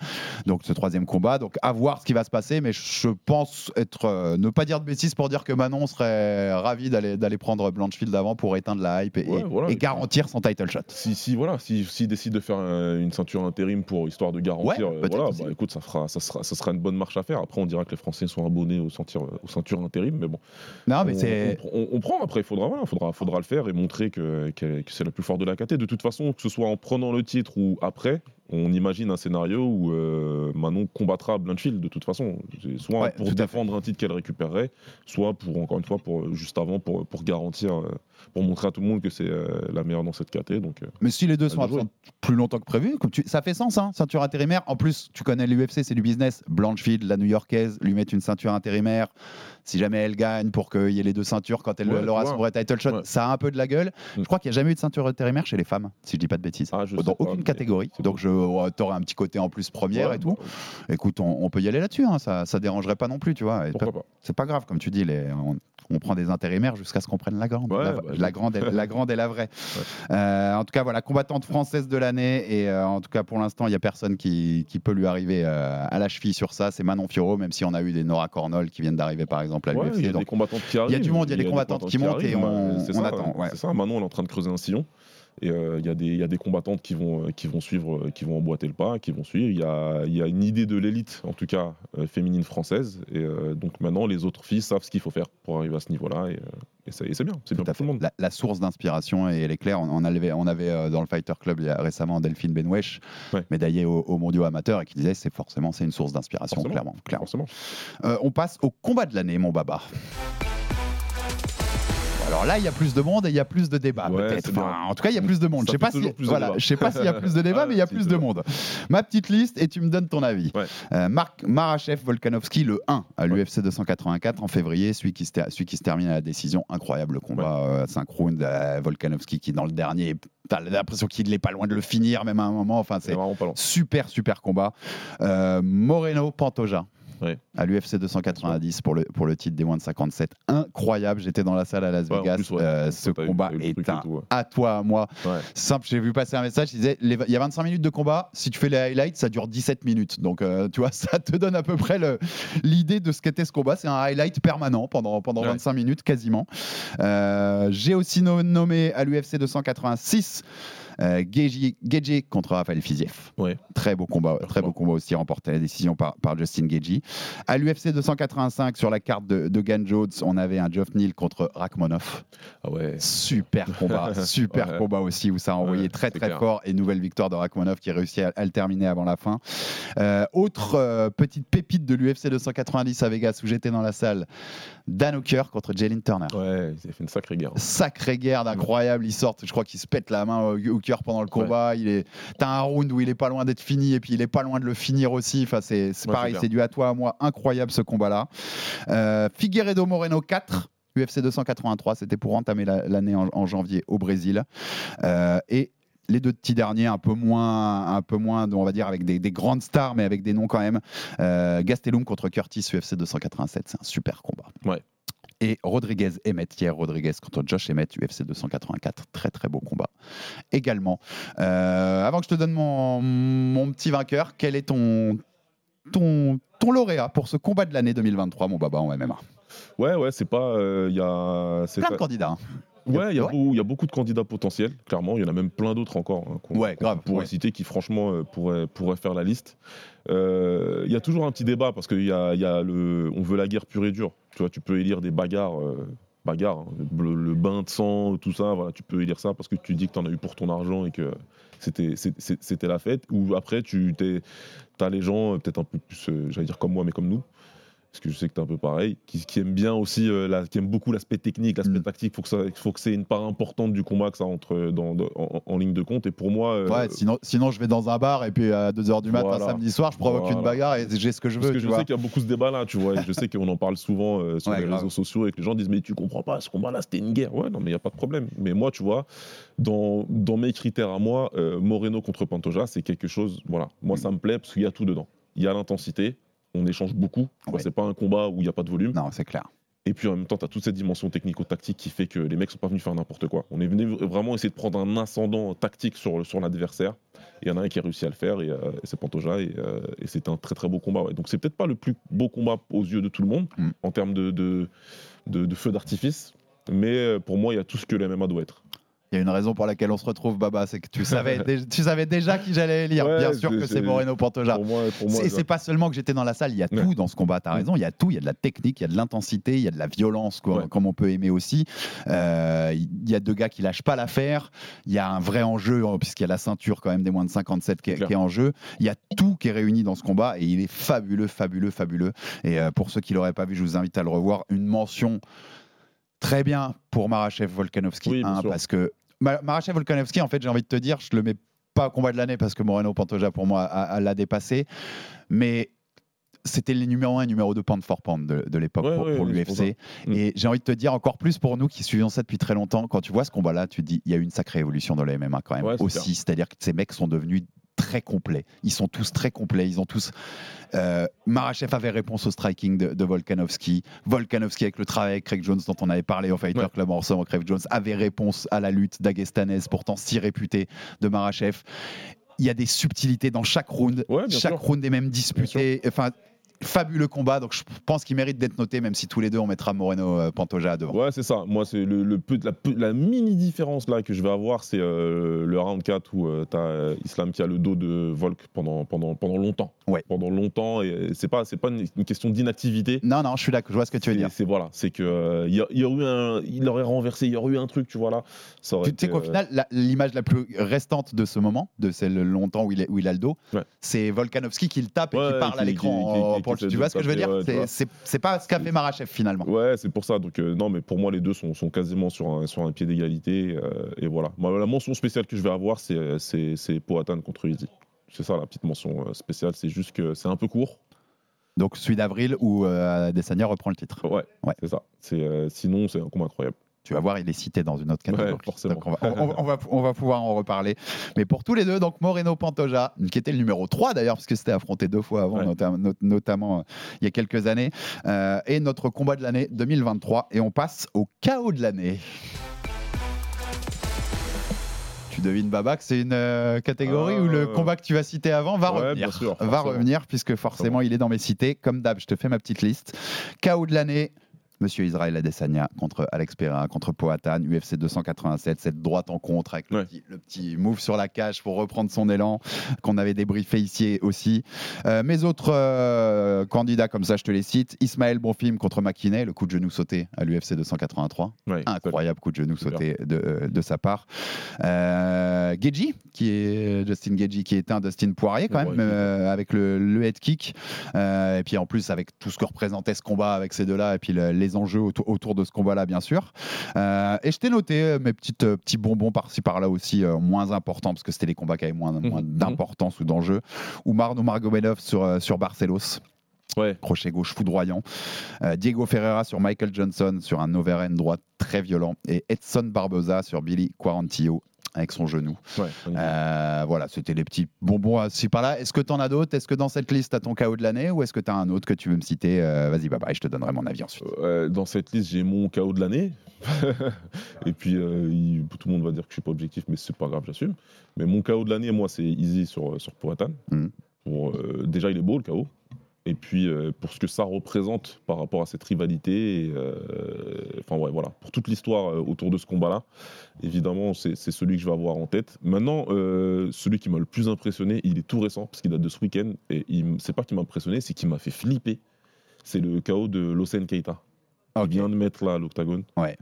Donc ce troisième combat. Donc à voir ce qui va se passer, mais je pense être euh, ne pas dire de bêtises pour dire que Manon serait ravi d'aller prendre Blanchfield avant pour éteindre la hype et, Ouais, et- voilà. et garantir son title shot. Si, si voilà, si, s'il décide de faire un- une ceinture intérim pour histoire de garantir, Ouais, euh, voilà, bah, écoute, ça fera, ça sera, ça sera une bonne marche à faire. Après, on dira que les Français sont abonnés aux ceintures, aux ceintures intérim, mais bon, Non, mais on, c'est on, on- on prend. Après, il faudra, voilà, faudra, faudra le faire et montrer que, que- que c'est la plus forte de la KT. De toute façon, que ce soit en prenant le titre ou après, On imagine un scénario où euh, Manon combattra Blanchfield de toute façon, soit Ouais, pour défendre un titre qu'elle récupérerait, soit pour encore une fois pour juste avant pour, pour garantir, euh, pour montrer à tout le monde que c'est euh, la meilleure dans cette caté. Donc euh, Mais si les deux sont absents plus longtemps que prévu, comme tu- ça fait sens, hein, ceinture intérimaire. En plus, tu connais l'UFC, c'est du business. Blanchfield, la new-yorkaise, lui mettre une ceinture intérimaire. Si jamais elle gagne pour qu'il y ait les deux ceintures quand elle Ouais, aura son vrai title shot, Ouais. ça a un peu de la gueule. Mm. Je crois qu'il n'y a jamais eu de ceinture intérimaire chez les femmes, si je dis pas de bêtises. Ah, dans pas, aucune catégorie. Donc, je aurais un petit côté en plus première Ouais, et tout. bah, Écoute, on, on peut y aller là-dessus. hein, ça, ça dérangerait pas non plus, tu vois. C'est pas grave, comme tu dis, les, on, on prend des intérimaires jusqu'à ce qu'on prenne la grande. La, bah, la grande et, la grande et la vraie. (laughs) Euh, en tout cas, voilà, combattante française de l'année. Et euh, en tout cas, pour l'instant, il n'y a personne qui, qui peut lui arriver euh, à la cheville sur ça. C'est Manon Fiorot, même si on a eu des Nora Cornol qui viennent d'arriver, par exemple, à Ouais, il y l'UFC. a des combattantes qui arrivent. il y a du monde, il y a des combattantes qui montent et on- c'est on ça, attend, ouais. C'est ça, Manon, elle est en train de creuser un sillon. Et euh, il y, a des- il y a des combattantes qui vont, euh, qui vont suivre, euh, qui vont emboîter le pas, qui vont suivre. Il y a, il y a une idée de l'élite, en tout cas féminine française. Et donc maintenant, les autres filles savent ce qu'il faut faire pour arriver à ce niveau-là. Et, et c'est bien, c'est bien pour tout le monde. La, la source d'inspiration, elle est claire. On, on avait, on avait dans le Fighter Club il y a récemment Delphine Benwesh, Ouais. médaillée au, au mondiaux amateurs, et qui disait c'est forcément c'est une source d'inspiration, clairement. clairement. Euh, on passe au combat de l'année, mon baba. Alors là, il y a plus de monde et il y a plus de débats, Ouais, peut-être. Enfin, en tout cas, il y a plus de monde. Ça Je sais pas si, voilà, je sais pas s'il y a plus de débats, Ouais, (laughs) mais il y a plus de monde. Ma petite liste et tu me donnes ton avis. Ouais. Euh, Marc Marachev Volkanovski, le 1 à l'UFC 284 en février, celui qui, se ter- celui qui se termine à la décision. Incroyable combat, euh, 5 rounds. euh, Volkanovski qui, dans le dernier, t'as l'impression qu'il n'est pas loin de le finir, même à un moment. Enfin, C'est super, super combat. Euh, Moreno Pantoja. À l'UFC 290 pour le, pour le titre des moins de 57. Incroyable. J'étais dans la salle à Las Ouais, Vegas. plus, ouais. Euh, ce combat eu est un tout, ouais. à toi, à moi. Simple, j'ai vu passer un message, il disait il y a 25 minutes de combat, si tu fais les highlights, ça dure 17 minutes. Donc euh, tu vois, (laughs) ça te donne à peu près l'idée de ce qu'était ce combat. C'est un highlight permanent pendant, pendant Ouais. 25 minutes quasiment. Euh, j'ai aussi no- nommé à l'UFC 286 euh, Geji Geji contre Rafael Fiziev. Ouais. Très beau combat, très beau combat aussi remporté la décision par, par Justin Geji. À l'UFC 285 sur la carte de, de Gan Jones, on avait un Geoff Neal contre Rachmanov. Ah ouais. Super combat, (laughs) super Ouais. combat aussi où ça a envoyé Ouais, très très clair. fort et nouvelle victoire de Rachmanov qui réussit à, à le terminer avant la fin. Euh, autre euh, petite pépite de l'UFC 290 à Vegas où j'étais dans la salle, Dan Hooker contre Jalen Turner. Ouais, il a fait une sacrée guerre. Sacrée guerre d'incroyable, il sort, je crois qu'il se pète la main au Pendant le combat. Il est, t'as un round où il est pas loin d'être fini et puis il est pas loin de le finir aussi. Enfin, c'est c'est Ouais, pareil, c'est c'est du à toi à moi, incroyable ce combat-là. Euh, Figueiredo Moreno 4. UFC 283, c'était pour entamer la- l'année en, en janvier au Brésil. Euh, et les deux petits derniers, un peu moins, un peu moins, on va dire, avec des, des grandes stars, mais avec des noms quand même. Euh, Gastelum contre Curtis, UFC 287, c'est un super combat. Ouais. Et Rodriguez Emmett, Thierry Rodriguez contre Josh Emmett, UFC 284, très très beau combat. Également. Euh, avant que je te donne mon, petit vainqueur, quel est ton, ton, ton lauréat pour ce combat de l'année 2023, mon baba en MMA Ouais, ouais, c'est pas. euh, Il y a. Plein de candidats. hein. Ouais, il y, a Ouais. beau- il y a beaucoup de candidats potentiels, clairement. Il y en a même plein d'autres encore hein, qu'on Ouais, grave, pourrait ouais. citer qui, franchement, euh, pourraient, pourraient faire la liste. Euh, Il y a toujours un petit débat parce qu'il y a, il y a le. On veut la guerre pure et dure. Tu vois, tu peux élire des bagarres. euh, bagarres, hein, le, le bain de sang, tout ça, voilà, tu peux élire ça parce que tu dis que tu en as eu pour ton argent et que c'était la fête. Ou après, tu as les gens, euh, peut-être un peu plus, euh, j'allais dire comme moi, mais comme nous, parce que je sais que tu es un peu pareil, qui, qui aiment bien aussi, euh, la- qui aiment beaucoup l'aspect technique, l'aspect Mm. tactique. Faut que ça, faut que c'est une part importante du combat que ça entre dans, dans- en, en ligne de compte. Et pour moi, euh, Ouais, sinon, sinon, je vais dans un bar et puis à 2h du matin, Voilà. samedi soir, je provoque une bagarre et j'ai ce que je parce veux. que tu je vois. sais qu'il y a beaucoup ce débat-là, tu vois. et je sais qu'on en parle souvent euh, sur Ouais, les grave. réseaux sociaux et que les gens disent mais tu comprends pas, ce combat-là c'était une guerre. Ouais, non mais il y a pas de problème. Mais moi, tu vois, dans, dans mes critères à moi, Moreno contre Pantoja, c'est quelque chose. Voilà, moi Mm. ça me plaît parce qu'il y a tout dedans. Il y a l'intensité, on échange beaucoup. Ouais. C'est pas un combat où il n'y a pas de volume. Non, c'est clair. Et puis en même temps, tu as toute cette dimension technico-tactique qui fait que les mecs sont pas venus faire n'importe quoi. On est venu vraiment essayer de prendre un ascendant tactique sur, sur l'adversaire. Il y en a un qui a réussi à le faire, et, euh, et c'est Pantoja, et, euh, et c'était un très très beau combat. ouais. Donc c'est peut-être pas le plus beau combat aux yeux de tout le monde, Mm. en termes de, de, de- de feu d'artifice, mais euh, pour moi, il y a tout ce que le MMA doit être. Il y a une raison pour laquelle on se retrouve, Baba, c'est que tu savais, tu savais déjà qui j'allais lire. Ouais, Bien sûr que c'est Moreno Pantoja. Pour moi, pour moi c'est pas seulement que j'étais dans la salle, il y a Ouais. tout dans ce combat, t'as Mm. raison, il y a tout, il y a de la technique, il y a de l'intensité, il y a de la violence, quoi, Ouais. comme on peut aimer aussi. Euh, Il y a deux gars qui lâchent pas l'affaire, il y a un vrai enjeu, hein, puisqu'il y a la ceinture quand même des moins de 57 qui est, qui est en jeu. Il y a tout qui est réuni dans ce combat et il est fabuleux, fabuleux, fabuleux. Et euh, pour ceux qui l'auraient pas vu, je vous invite à le revoir. Une mention très bien pour Marachev Volkanovski, Oui, bien hein, sûr. parce que Ma- Marachev Volkanovski, en fait, j'ai envie de te dire, je le mets pas au combat de l'année parce que Moreno Pantoja pour moi a- a- l'a dépassé, mais c'était les numéro 1 et numéro 2 pound for pound de, de l'époque Ouais, pour, ouais, l'UFC. Mm. Et j'ai envie de te dire encore plus pour nous qui suivons ça depuis très longtemps, quand tu vois ce combat-là, tu te dis, il y a eu une sacrée évolution dans le MMA quand même Ouais, aussi. C'est-à-dire que ces mecs sont devenus très complets. Ils sont tous très complets. Ils ont tous. Euh, Marachev avait réponse au striking de, de Volkanovski. Volkanovski, avec le travail avec Craig Jones dont on avait parlé au Fighter Ouais. Club ensemble, Craig Jones avait réponse à la lutte d'Agestanaise, pourtant si réputée, de Marachev. Il y a des subtilités dans chaque round. Ouais, chaque sûr. round est même disputé. Enfin, fabuleux combat. Donc je pense qu'il mérite d'être noté, même si tous les deux on mettra Moreno euh, Pantoja devant. Ouais, c'est ça. Moi, c'est le, le peu, la, mini différence là que je vais avoir, c'est euh, le round 4 où tu as Islam qui a le dos de Volk pendant, pendant, pendant longtemps. Ouais. Pendant longtemps. Et c'est pas, c'est pas une, une question d'inactivité. Non, non, je suis d'accord. Je vois ce que tu veux dire. C'est voilà, c'est que euh, il y, a- eu un, il aurait renversé, il y aurait eu un truc, tu vois là. Ça Tu sais qu'au euh, final, l'image la plus restante de ce moment, de celle longtemps où il, est, où il a le dos, Ouais. c'est Volkanovski qui le tape et Ouais, qui parle qui- à l'écran. Pour- tu vois ce que je veux dire ouais, C'est- pas ce qu'a fait Marachev finalement. Ouais, c'est pour ça. Donc, euh, non, mais pour moi, les deux sont, sont quasiment sur un, sur un pied d'égalité. euh, et voilà. Moi, la mention spéciale que je vais avoir, c'est, euh, Poatan contre Easy. C'est ça la petite mention spéciale. C'est juste que c'est un peu court. Donc celui d'avril où euh, Adesanya reprend le titre. Ouais, Ouais. c'est ça. Euh, sinon, c'est un combat incroyable. Tu vas voir, il est cité dans une autre catégorie. Ouais, forcément. Donc on, va, on- on va- (laughs) on va pouvoir en reparler. Mais pour tous les deux, donc Moreno Pantoja, qui était le numéro 3 d'ailleurs, parce que c'était affronté deux fois avant, Ouais. notam- not- notamment euh, il y a quelques années, euh, et notre combat de l'année 2023. Et on passe au chaos de l'année. Tu devines, Baba, que c'est une euh, catégorie où le combat que tu vas citer avant va ouais, revenir. bien sûr, va forcément. revenir, puisque forcément, il est dans mes cités. Comme d'hab, je te fais ma petite liste. Chaos de l'année. Monsieur Israël Adesanya contre Alex Pereira, contre Poatan, UFC 287, cette droite en contre avec le, petit, le petit move sur la cage pour reprendre son élan qu'on avait débriefé ici aussi. Euh, mes autres euh, candidats, comme ça, je te les cite. Ismaël Bonfim contre McKinney, le coup de genou sauté à l'UFC 283. Ouais, Incroyable coup de genou sauté de, euh, de sa part. Euh, Geji, qui est Justin Geji, qui est un Dustin Poirier quand Ouais, même, avec le, le head kick. Et puis en plus, avec tout ce que représentait ce combat avec ces deux-là, et puis le- les enjeux autour, autour de ce combat-là, bien sûr. Euh, et je t'ai noté euh, mes petites, euh, petits bonbons par-ci par-là aussi, moins importants, parce que c'était les combats qui avaient moins, moins Mhm. d'importance ou d'enjeu. Oumar Nurmagomedov sur, sur Barcelos Ouais. crochet gauche foudroyant. Euh, Diego Ferreira sur Michael Johnson sur un overhand droite très violent. Et Edson Barboza sur Billy Quarantillo avec son genou. Ouais, Euh, voilà, c'était les petits bonbons à par là. Est-ce que tu en as d'autres? Est-ce que dans cette liste, tu as ton KO de l'année ou est-ce que tu as un autre que tu veux me citer? Euh, Vas-y, bye bye, je te donnerai mon avis ensuite. Euh, dans cette liste, j'ai mon KO de l'année. (laughs) et puis, il- tout le monde va dire que je suis pas objectif, mais c'est pas grave, j'assume. Mais mon KO de l'année, moi, c'est Easy sur, sur Poatan. Pour, euh, déjà, il est beau, le KO. Et puis, euh, pour ce que ça représente par rapport à cette rivalité, et, euh, enfin, ouais, voilà, pour toute l'histoire euh, autour de ce combat-là, évidemment, c'est celui que je vais avoir en tête. Maintenant, celui qui m'a le plus impressionné, il est tout récent, parce qu'il date de ce week-end. Et c'est pas qu'il m'a impressionné, c'est qu'il m'a fait flipper. C'est le KO de Losen Keita. Il vient de mettre là l'octagone. Ouais.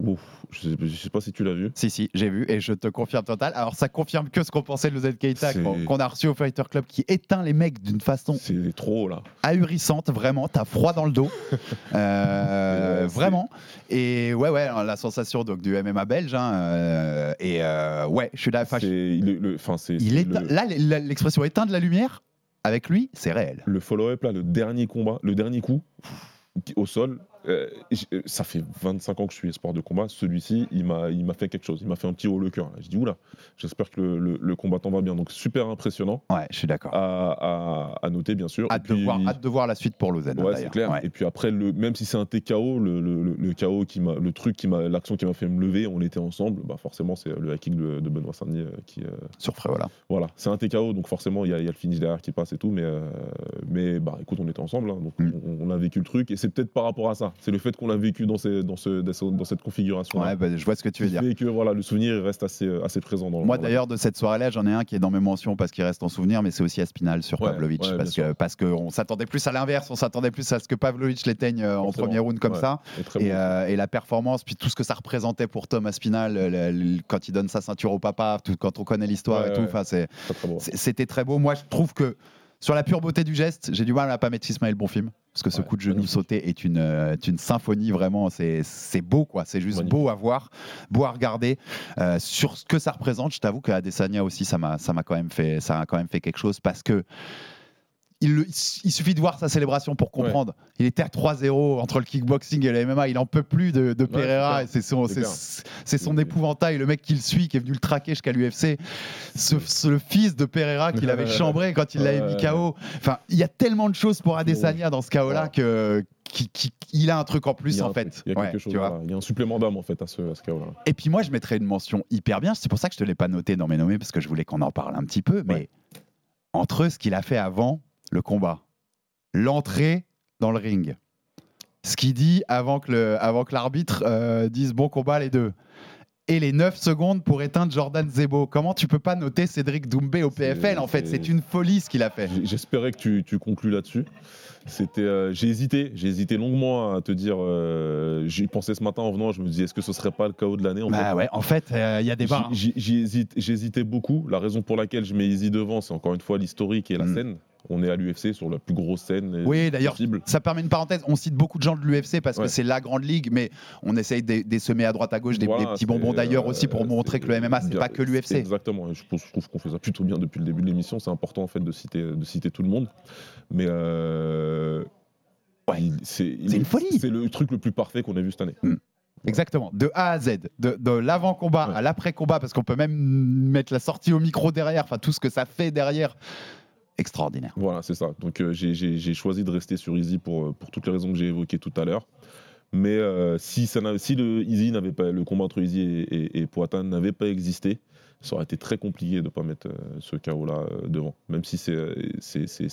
Ouf, je, sais, je sais pas si tu l'as vu. Si, si, j'ai vu et je te confirme total. Alors, ça confirme que ce qu'on pensait de Lozette Keita, qu'on a reçu au Fighter Club, qui éteint les mecs d'une façon C'est trop là. ahurissante, vraiment. T'as froid dans le dos. (laughs) Euh, vraiment. Et ouais, ouais, la sensation donc, du MMA belge. hein, euh, et euh, ouais, je suis là. le, le- il le, Là, l'expression éteint de la lumière, avec lui, c'est réel. le follow-up là, le dernier combat, le dernier coup au sol. Euh, euh, ça fait 25 ans que je suis sport de combat. Celui-ci, il m'a, il m'a fait quelque chose. Il m'a fait un petit haut le cœur. Je dis oula. J'espère que le, le- le combattant va bien. Donc super impressionnant Ouais, je suis d'accord. à, à- à noter bien sûr. Hâte, de voir, hâte de voir la suite pour Lausanne. Ouais, c'est clair. Ouais. Et puis après, le, même si c'est un TKO, le, KO qui m'a, le truc qui m'a, l'action qui m'a fait me lever, on était ensemble. Bah forcément, c'est le hacking de, de Benoît Saint-Denis euh, qui, euh, Sur Fréola. voilà, c'est un TKO, donc forcément il y, a- il y a le finish derrière qui passe et tout, mais, euh, mais bah écoute, on était ensemble, hein, donc Mm. on, on a vécu le truc et c'est peut-être par rapport à ça. Voilà, c'est le fait qu'on l'a vécu dans, ces- dans, ce, dans ce- dans cette configuration. Ouais, bah, je vois ce que tu veux dire. que voilà, le souvenir reste assez, euh, assez présent dans le Moi d'ailleurs de cette soirée-là, j'en ai un qui est dans mes mentions parce qu'il reste en souvenir, mais c'est aussi Aspinal sur Ouais, Pavlovic ouais, parce que parce qu'on s'attendait plus à l'inverse, on s'attendait plus à ce que Pavlovic l'éteigne euh, en premier round comme ça. Et, bon. euh, et la performance, puis tout ce que ça représentait pour Tom Aspinal le- le- le- quand il donne sa ceinture au papa, tout, quand on connaît l'histoire et tout, bon. c'est- C'était très beau. Moi, je trouve que sur la pure beauté du geste, j'ai du mal à pas mettre Ismaël Bonfim. Parce que ce Ouais, coup de genou sauté est une, euh, est une symphonie, vraiment. C'est beau, quoi. C'est juste Magnifique. beau à voir, beau à regarder. Euh, sur ce que ça représente, je t'avoue qu'à Adesanya aussi, ça m'a ça m'a quand, même fait- ça a quand même fait quelque chose. Parce que il, le- il suffit de voir sa célébration pour comprendre. Il était à 3-0 entre le kickboxing et le MMA. Il en peut plus de, de Pereira. c'est son, C'est c'est- clair. c'est son épouvantail. Le mec qui le suit, qui est venu le traquer jusqu'à l'UFC. Ce, ce- le fils de Pereira qu'il avait chambré quand il l'avait mis. KO. Enfin, il y a tellement de choses pour Adesanya dans ce KO-là Ouais. que. qui- qui- il a un truc en plus en truc, fait. Il y a Ouais, quelque chose. tu vois. voilà. Il y a un supplément d'âme en fait à ce, à ce cas-là. Et puis moi, je mettrais une mention hyper bien. C'est pour ça que je te l'ai pas noté dans mes nommés parce que je voulais qu'on en parle un petit peu. Mais Ouais. entre ce qu'il a fait avant le combat, l'entrée dans le ring, ce qu'il dit avant que le- avant que l'arbitre euh, dise bon combat les deux. Et les 9 secondes pour éteindre Jordan Zebo. Comment tu peux pas noter Cédric Doumbé au PFL en fait? C'est- une folie ce qu'il a fait. J'espérais que tu, tu conclues là-dessus. C'était, euh, j'ai hésité, j'ai hésité longuement à te dire. euh, J'y pensais ce matin en venant. Je me disais, est-ce que ce serait pas le chaos de l'année en fait? Bah ouais, en fait, euh, il y a des barres. Hésite- J'hésitais beaucoup. La raison pour laquelle je mets Easy devant, c'est encore une fois l'historique et la Mm. scène. On est à l'UFC sur la plus grosse scène euh, Oui, d'ailleurs, ça permet une parenthèse. On cite beaucoup de gens de l'UFC parce que c'est la grande ligue, mais on essaye d'e- d'essaimer à droite à gauche des, Voilà, des petits bonbons c'est, d'ailleurs euh, aussi pour montrer que le MMA, c'est pas que l'UFC. Exactement. Je, je trouve qu'on fait ça plutôt bien depuis le début de l'émission. C'est important en fait de citer, de citer tout le monde. Mais euh, Ouais. c'est une folie. C'est le truc le plus parfait qu'on a vu cette année. Exactement, de A à Z, de, de l'avant-combat Ouais. à l'après-combat, parce qu'on peut même mettre la sortie au micro derrière, enfin tout ce que ça fait derrière. Extraordinaire. Voilà, c'est ça. Donc euh, j'ai- choisi de rester sur Easy pour, euh, pour toutes les raisons que j'ai évoquées tout à l'heure. Mais euh, si, ça si le Easy pas le combat entre Easy et, et, et Poatan n'avait pas existé, ça aurait été très compliqué de ne pas mettre ce chaos là devant. Même si c'est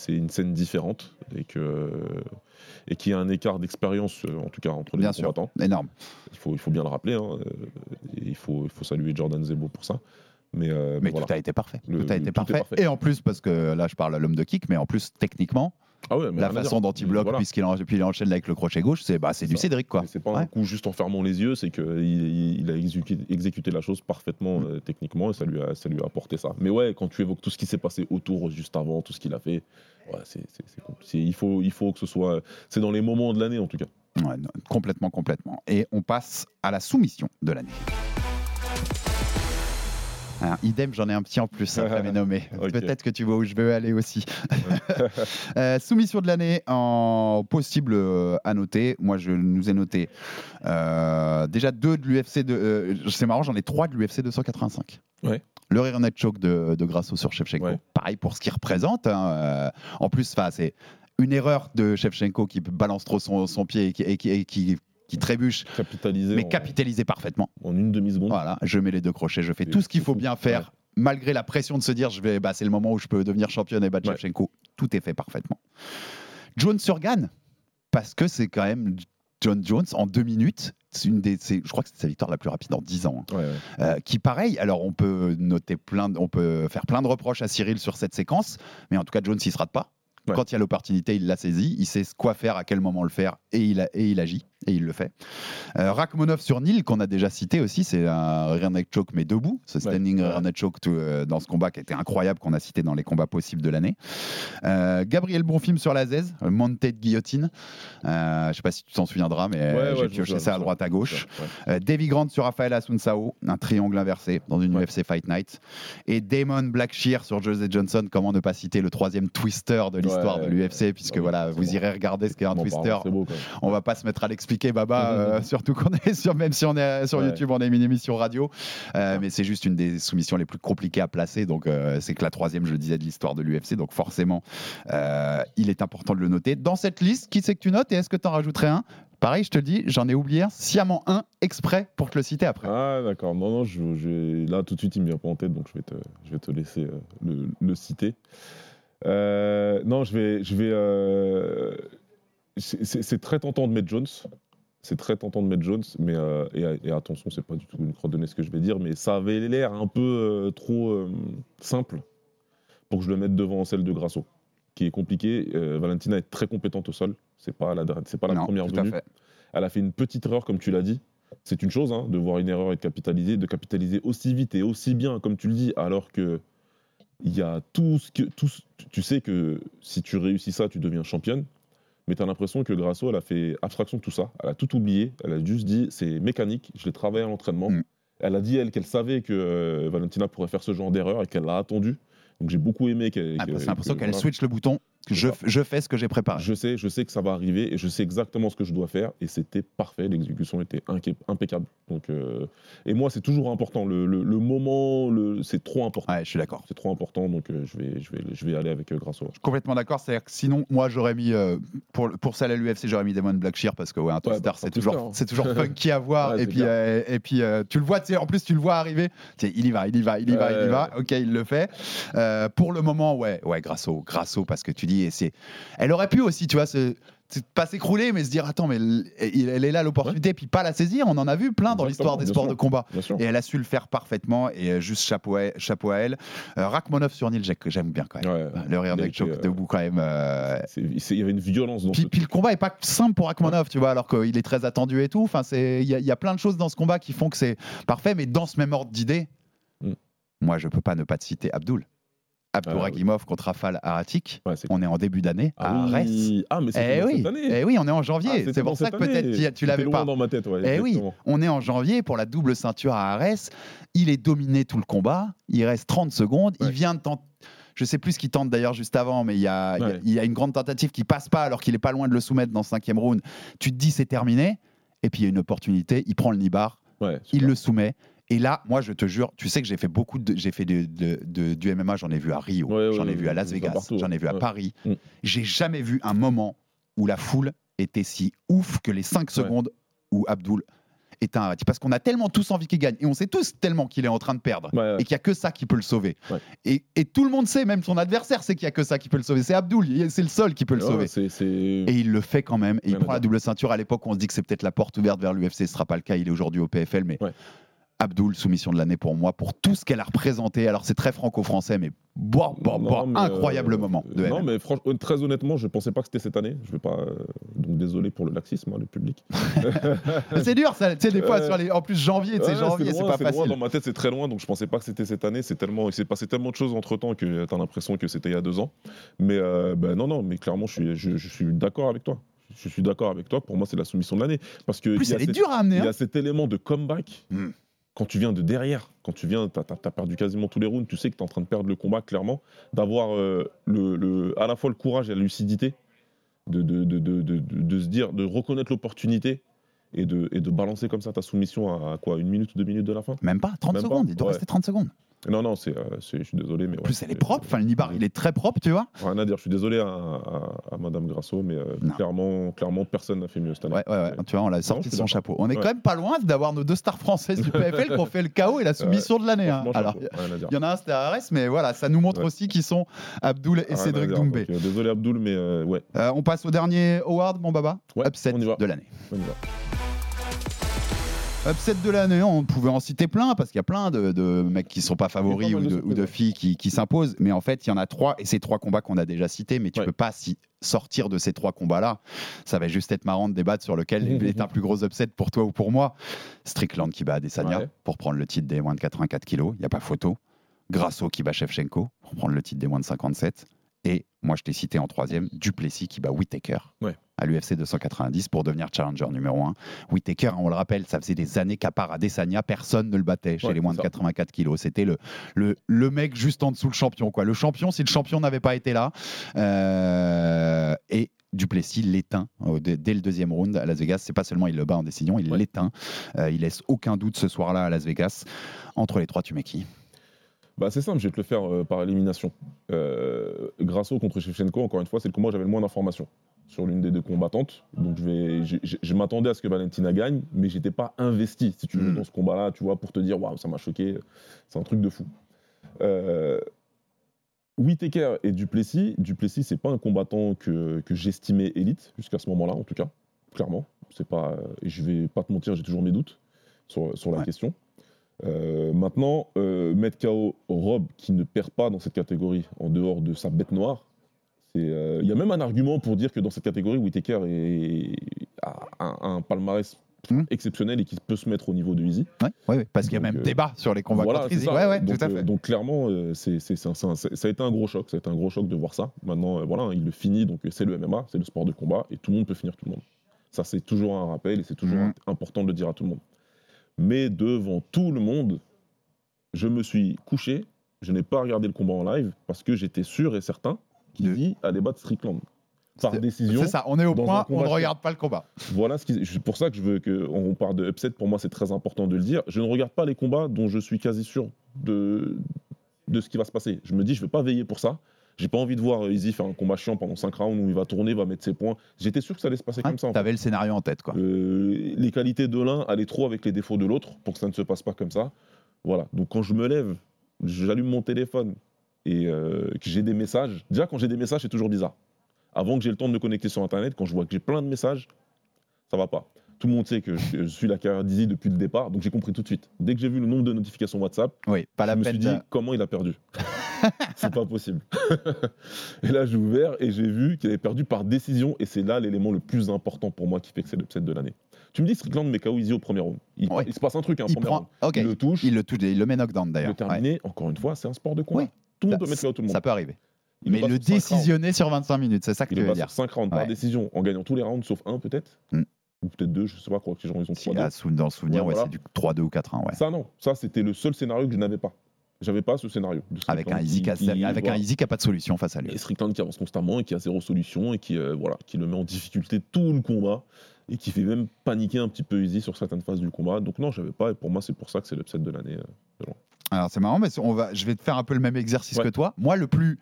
une scène différente et qu'il y a un écart d'expérience en tout cas entre les Bien deux sûr, combattants. énorme. Il faut, il faut bien le rappeler. hein, et il faut, il faut saluer Jordan Zebo pour ça. Mais, euh, Mais tout a été parfait. Le- tout a été tout parfait. parfait. Et en plus, parce que là je parle à l'homme de kick, mais en plus techniquement, Ah ouais, la façon dont il bloque, Voilà. puisqu'il en, puis il enchaîne avec le crochet gauche, c'est bah, du. Cédric quoi. C'est pas Ouais. un coup juste en fermant les yeux, c'est qu'il il, il a exécuté, exécuté la chose parfaitement Mm. euh, techniquement et ça lui, a, ça lui a apporté ça. Mais ouais, quand tu évoques tout ce qui s'est passé autour, juste avant, tout ce qu'il a fait, ouais, c'est, c'est- c'est compl- c'est- il, faut, il faut que ce soit. C'est dans les moments de l'année en tout cas. Non, complètement, complètement. Et on passe à la soumission de l'année. Alors, idem, j'en ai un petit en plus après mes (laughs) nommés. Ok. Peut-être que tu vois où je veux aller aussi. (laughs) Euh, soumission de l'année en possible euh, à noter. Moi, je nous ai noté euh, déjà deux de l'UFC. Euh, c'est marrant, j'en ai trois de l'UFC 285. Ouais. Le rear net choke de, de Grasso sur Shevchenko. Ouais. Pareil pour ce qu'il représente. hein, en plus, c'est une erreur de Shevchenko qui balance trop son, son pied et qui, et qui- et qui- qui trébuche, Capitalisé mais en, capitalisé parfaitement. en une demi-seconde. Voilà, je mets les deux crochets, je fais tout ce qu'il faut bien faire, malgré la pression de se dire, je vais, bah, c'est le moment où je peux devenir championne et battre Ouais. Shevchenko. Tout est fait parfaitement. Jones sur Gann, parce que c'est quand même John Jones en deux minutes. C'est une des, c'est- je crois que c'est sa victoire la plus rapide en 10 ans. hein. Ouais, ouais. Euh, qui pareil, alors on peut noter plein, de- on peut faire plein de reproches à Cyril sur cette séquence, mais en tout cas Jones il se rate pas. Ouais. Quand il y a l'opportunité, il la saisit, il sait quoi faire, à quel moment le faire, et il, a- et il agit, et il le fait. Euh, Rachmanov sur Nil, qu'on a déjà cité aussi, c'est un rear neck choke mais debout, ce standing Ouais. rear neck choke tout, euh, dans ce combat qui était incroyable, qu'on a cité dans les combats possibles de l'année. Euh, Gabriel Bonfim sur la Zez, mounted guillotine. Euh, je sais pas si tu t'en souviendras, mais Ouais, ouais, j'ai me pioché ça à droite à gauche. Ouais. Davy Grant sur Rafael Asunsao, un triangle inversé dans une Ouais. UFC Fight Night. Et Damon Blackshear sur Jose Johnson, comment ne pas citer le troisième twister de l'histoire Ouais. de l'UFC, puisque Ouais, voilà, vous bon. irez regarder ce qu'est un Bon, twister. même. On va pas se mettre à l'expliquer, Baba, Mhm. euh, surtout qu'on est sur, même si on est sur Ouais. YouTube, on est une émission radio. Euh, mais c'est juste une des soumissions les plus compliquées à placer. Donc, euh, c'est que la troisième, je le disais, de l'histoire de l'UFC. Donc, forcément, euh, il est important de le noter. Dans cette liste, qui c'est que tu notes et est-ce que tu en rajouterais un? Pareil, je te le dis, j'en ai oublié un, sciemment un, exprès pour te le citer après. Ah d'accord, non, non, je, je- là tout de suite il me vient pas en tête, donc je vais te, je vais te laisser euh, le, le citer. Euh, non, je vais... Je vais euh, c'est- très tentant de mettre Jones, C'est très tentant de mettre Jones, mais euh, et, et attention, c'est pas du tout une croix de nez ce que je vais dire, mais ça avait l'air un peu euh, trop euh, simple pour que je le mette devant celle de Grasso, qui est compliqué. Euh, Valentina est très compétente au sol, c'est pas la, c'est pas la Non, première venue. Elle a fait une petite erreur, comme tu l'as dit. C'est une chose hein, de voir une erreur et de capitaliser, de capitaliser aussi vite et aussi bien, comme tu le dis, alors que il y a tout ce que. Tout, tu sais que si tu réussis ça, tu deviens championne. Mais tu as l'impression que Grasso, elle a fait abstraction de tout ça. Elle a tout oublié. Elle a juste dit c'est mécanique, je l'ai travaillé à l'entraînement. Mm. Elle a dit, elle, qu'elle savait que euh, Valentina pourrait faire ce genre d'erreur et qu'elle l'a attendu. Donc j'ai beaucoup aimé qu'elle. Ah, que- bah, c'est l'impression que- qu'elle voilà. switch le bouton. Je, fais ce que j'ai préparé. Je sais, je sais que ça va arriver et je sais exactement ce que je dois faire et c'était parfait. L'exécution était impeccable. Donc, euh, et moi, c'est toujours important. Le, le- le moment, le, c'est trop important. Ouais, je suis d'accord. C'est trop important, donc euh, je, vais, je, vais, je vais aller avec euh, Grasso. Complètement d'accord. C'est-à-dire que sinon, moi, j'aurais mis euh, pour pour celle à l'UFC, j'aurais mis Damon Blackshear parce que ouais, un bah, c'est un toujours hein. c'est toujours funky (laughs) à voir. Ouais, et c'est puis euh, et puis euh, tu le vois, tu sais, en plus tu le vois arriver. Il y va, il y va, il y va, il y va. Ok, il le fait. Euh, pour le moment, ouais, ouais, Grasso, Grasso, parce que tu dis, et c'est, elle aurait pu aussi, tu vois, se pas s'écrouler, mais se dire attends, mais elle, est là l'opportunité, puis pas la saisir. On en a vu plein dans l'histoire des sports sûr. de combat. Et elle a su le faire parfaitement. Et euh, juste chapeau à, chapeau à elle. Euh, Rachmanov sur Nil, j'ai- j'aime bien quand même. Ouais, Le rear il a neck été, choke euh, debout quand même. euh, Il y avait une violence dans puis, ce puis le combat est pas simple pour Rachmanov, tu vois, alors qu'il est très attendu et tout. Enfin, il y, a- il y a plein de choses dans ce combat qui font que c'est parfait, mais dans ce même ordre d'idée, Mm. moi je peux pas ne pas te citer Abdul. Abdouragimov contre Rafal. Ouais, c'est- On est en début d'année à Ah, Arès. oui. ah, mais c'était Eh oui, cette année. eh oui, on est en Ah, janvier. c'était c'est pour ça que peut-être tu, l'avais pas. dans ma tête, ouais, Eh oui, on est en janvier pour la double ceinture à Arès. Il est dominé tout le combat. Il reste 30 secondes. Il vient de tenter. Je sais plus ce qu'il tente d'ailleurs juste avant, mais il y a, il y a- Ouais. il y a une grande tentative qui passe pas alors qu'il est pas loin de le soumettre dans le cinquième round. Tu te dis c'est terminé. Et puis il y a une opportunité. Il prend le nibar. Il le soumet. Et là, moi, je te jure, tu sais que j'ai fait beaucoup de, j'ai fait de- de- de- du MMA, j'en ai vu à Rio, Ouais, j'en ai ouais, vu à Las Vegas, j'en ai vu à. Paris. Mm. J'ai jamais vu un moment où la foule était si ouf que les 5 secondes où Abdul est un parce qu'on a tellement tous envie qu'il gagne et on sait tous tellement qu'il est en train de perdre Ouais, ouais. et qu'il n'y a que ça qui peut le sauver. Ouais. Et, et tout le monde sait, même son adversaire sait qu'il n'y a que ça qui peut le sauver. C'est Abdul, c'est le seul qui peut le sauver. Et il le fait quand même. Et il prend la double ceinture. À l'époque, on se dit que c'est peut-être la porte ouverte vers l'UFC. Ce sera pas le cas. Il est aujourd'hui au PFL. Mais Abdul, soumission de l'année pour moi, pour tout ce qu'elle a représenté. Alors, c'est très franco-français, mais boah, boah, Non, mais, incroyable euh, moment de Non, mais franchement, très honnêtement, je pensais pas que c'était cette année. Je vais pas. euh, donc désolé pour le laxisme, hein, le public. (laughs) C'est dur, ça. Tu sais, des fois, Ouais. sur les... en plus, janvier, tu sais, Ouais, janvier, c'est loin, pas loin, facile. dans ma tête, c'est très loin, donc je pensais pas que c'était cette année. C'est tellement, il s'est passé tellement de choses entre temps que tu as l'impression que c'était il y a deux ans. Mais euh, ben non, non, mais clairement, je suis, je, je suis d'accord avec toi. Je suis d'accord avec toi. Pour moi, c'est la soumission de l'année parce que plus, il y a elle est cette- dure à amener. il y hein. a cet élément de comeback. Mm. Quand tu viens de derrière, quand tu viens, tu as, perdu quasiment tous les rounds, tu sais que tu es en train de perdre le combat, clairement. D'avoir euh, le, le- à la fois le courage et la lucidité de, de, de, de, se dire, de reconnaître l'opportunité et de, et de balancer comme ça ta soumission à, à quoi Une minute ou deux minutes de la fin? Même pas, 30 Même pas, secondes. Il doit ouais. rester 30 secondes. Non, non, c'est, euh, c'est- je suis désolé. Mais En plus, elle est c'est- propre. Enfin, le Nibar, il est très propre, tu vois. Rien à dire, je suis désolé à, à- à Madame Grasso, mais euh, Non. clairement, clairement, personne n'a fait mieux cette année. Ouais, ouais, ouais. Tu vois, on l'a je sorti suis de son d'accord. chapeau. On est Ouais. quand même pas loin d'avoir nos deux stars françaises du PFL qui ont fait le chaos et la soumission de l'année. hein. Franchement, Alors, chapeau, rien à dire. il y en a un, c'était Arès, mais voilà, ça nous montre Ouais. aussi qui sont Abdul et Rien à Cédric dire, Doumbé. donc, euh, désolé Abdoul, mais euh, ouais, Euh, on passe au dernier award, mon baba. Ouais, Upset on y va. de l'année. on y va. Upset de l'année, on pouvait en citer plein parce qu'il y a plein de, de mecs qui sont pas favoris ou de, ou filles qui, qui s'imposent. Mais en fait, il y en a trois et c'est trois combats qu'on a déjà cités. Mais tu Ouais. peux pas si sortir de ces trois combats-là. Ça va juste être marrant de débattre sur lequel (laughs) est un plus gros upset pour toi ou pour moi. Strickland qui bat Adesanya Ouais. pour prendre le titre des moins de 84 kilos. Il n'y a pas photo. Grasso qui bat Shevchenko pour prendre le titre des moins de 57. Et moi, je t'ai cité en troisième, Duplessis qui bat Whittaker Ouais. à l'UFC 290 pour devenir challenger numéro 1. Whittaker, on le rappelle, ça faisait des années qu'à part Adesanya, personne ne le battait chez Ouais, les moins de ça. 84 kilos. C'était le, le, le mec juste en dessous le champion. Quoi. Le champion, si le champion n'avait pas été là. euh, et Duplessis l'éteint euh, dès, dès le deuxième round à Las Vegas. C'est pas seulement il le bat en décision, il Ouais. l'éteint. Euh, il laisse aucun doute ce soir-là à Las Vegas. Entre les trois, tu mets qui? Bah, c'est simple, je vais te le faire euh, par élimination. Euh, Grasso contre Shevchenko, encore une fois, c'est le combat où j'avais le moins d'informations sur l'une des deux combattantes. Donc je, vais, je, je- je m'attendais à ce que Valentina gagne, mais j'étais pas investi, si tu veux, Mm. dans ce combat-là, tu vois, pour te dire, waouh, ça m'a choqué, c'est un truc de fou. Euh, Whittaker et Duplessis, Duplessis, c'est pas un combattant que, que j'estimais élite, jusqu'à ce moment-là, en tout cas, clairement. C'est pas, je vais pas te mentir, j'ai toujours mes doutes sur, sur la Ouais. question. Euh, maintenant, euh, mettre KO Rob qui ne perd pas dans cette catégorie en dehors de sa bête noire, euh, il y a même un argument pour dire que dans cette catégorie, Whitaker est, a un, un palmarès Hmm. exceptionnel et qui peut se mettre au niveau de Easy. Ouais, ouais, ouais, parce qu'il y a même euh, débat sur les combats Voilà, contre ça. Donc, tout à euh, fait. donc clairement, euh, c'est, c'est- c'est ça a été un gros choc. Ça a été un gros choc de voir ça. Maintenant, voilà, il le finit. Donc c'est le MMA, c'est le sport de combat, et tout le monde peut finir tout le monde. Ça, c'est toujours un rappel et c'est toujours Mhm. important de le dire à tout le monde. Mais devant tout le monde, je me suis couché. Je n'ai pas regardé le combat en live parce que j'étais sûr et certain qu'Izzy allait battre Strickland par décision. C'est ça, on est au point, on ne regarde pas le combat. Voilà, ce qui- c'est pour ça que je veux qu'on parle de upset. Pour moi, c'est très important de le dire. Je ne regarde pas les combats dont je suis quasi sûr de, de ce qui va se passer. Je me dis, je ne vais pas veiller pour ça. J'ai pas envie de voir euh, Izzy faire un combat chiant pendant 5 rounds où il va tourner, va mettre ses points. J'étais sûr que ça allait se passer comme ça. T'avais le scénario en tête, quoi. Euh, les qualités de l'un allaient trop avec les défauts de l'autre pour que ça ne se passe pas comme ça. Voilà. Donc quand je me lève, j'allume mon téléphone et euh, que j'ai des messages. Déjà, quand j'ai des messages, c'est toujours bizarre. Avant que j'ai le temps de me connecter sur Internet, quand je vois que j'ai plein de messages, ça va pas. Tout le monde sait que je, je suis la carrière d'Izzy depuis le départ, donc j'ai compris tout de suite. Dès que j'ai vu le nombre de notifications WhatsApp, Oui, pas la je me peine suis dit de- comment il a perdu. (laughs) c'est pas possible. (laughs) et là, j'ai ouvert et j'ai vu qu'il avait perdu par décision, et c'est là l'élément le plus important pour moi qui fait que c'est l'upset de l'année. Tu me dis Strickland met KO Izzy au premier round. Il, Ouais. il se passe un truc, un Il premier prend. round. Ok. Il le touche, Il le touche, il le met knockdown il d'ailleurs. le terminé. Encore une fois, c'est un sport de combat. Oui. Tout le monde peut mettre KO tout le Ouais, monde. Ça peut arriver. Il Mais le décisionner sur 25 minutes, c'est ça que Il tu le veux dire. sur 5 rounds par Ouais. décision, en gagnant tous les rounds sauf un peut-être. Mm. Ou peut-être deux, je sais pas quoi, que les gens ils ont Si, 3 là, sou- dans le souvenir, Ouais, ouais, voilà. c'est du 3-2 ou 4-1. Ouais. Ça non, ça c'était le seul scénario que je n'avais pas. J'avais pas ce scénario. de Avec un Easy qui qui- avec un. Easy qui a pas de solution face à lui. Et Strickland qui avance constamment et qui a zéro solution et qui, euh, voilà, qui le met en difficulté tout le combat et qui fait même paniquer un petit peu Easy sur certaines phases du combat. Donc non, j'avais pas et pour moi c'est pour ça que c'est l'upset de l'année. euh. Alors c'est marrant, mais on va, je vais te faire un peu le même exercice Ouais. que toi. Moi, le plus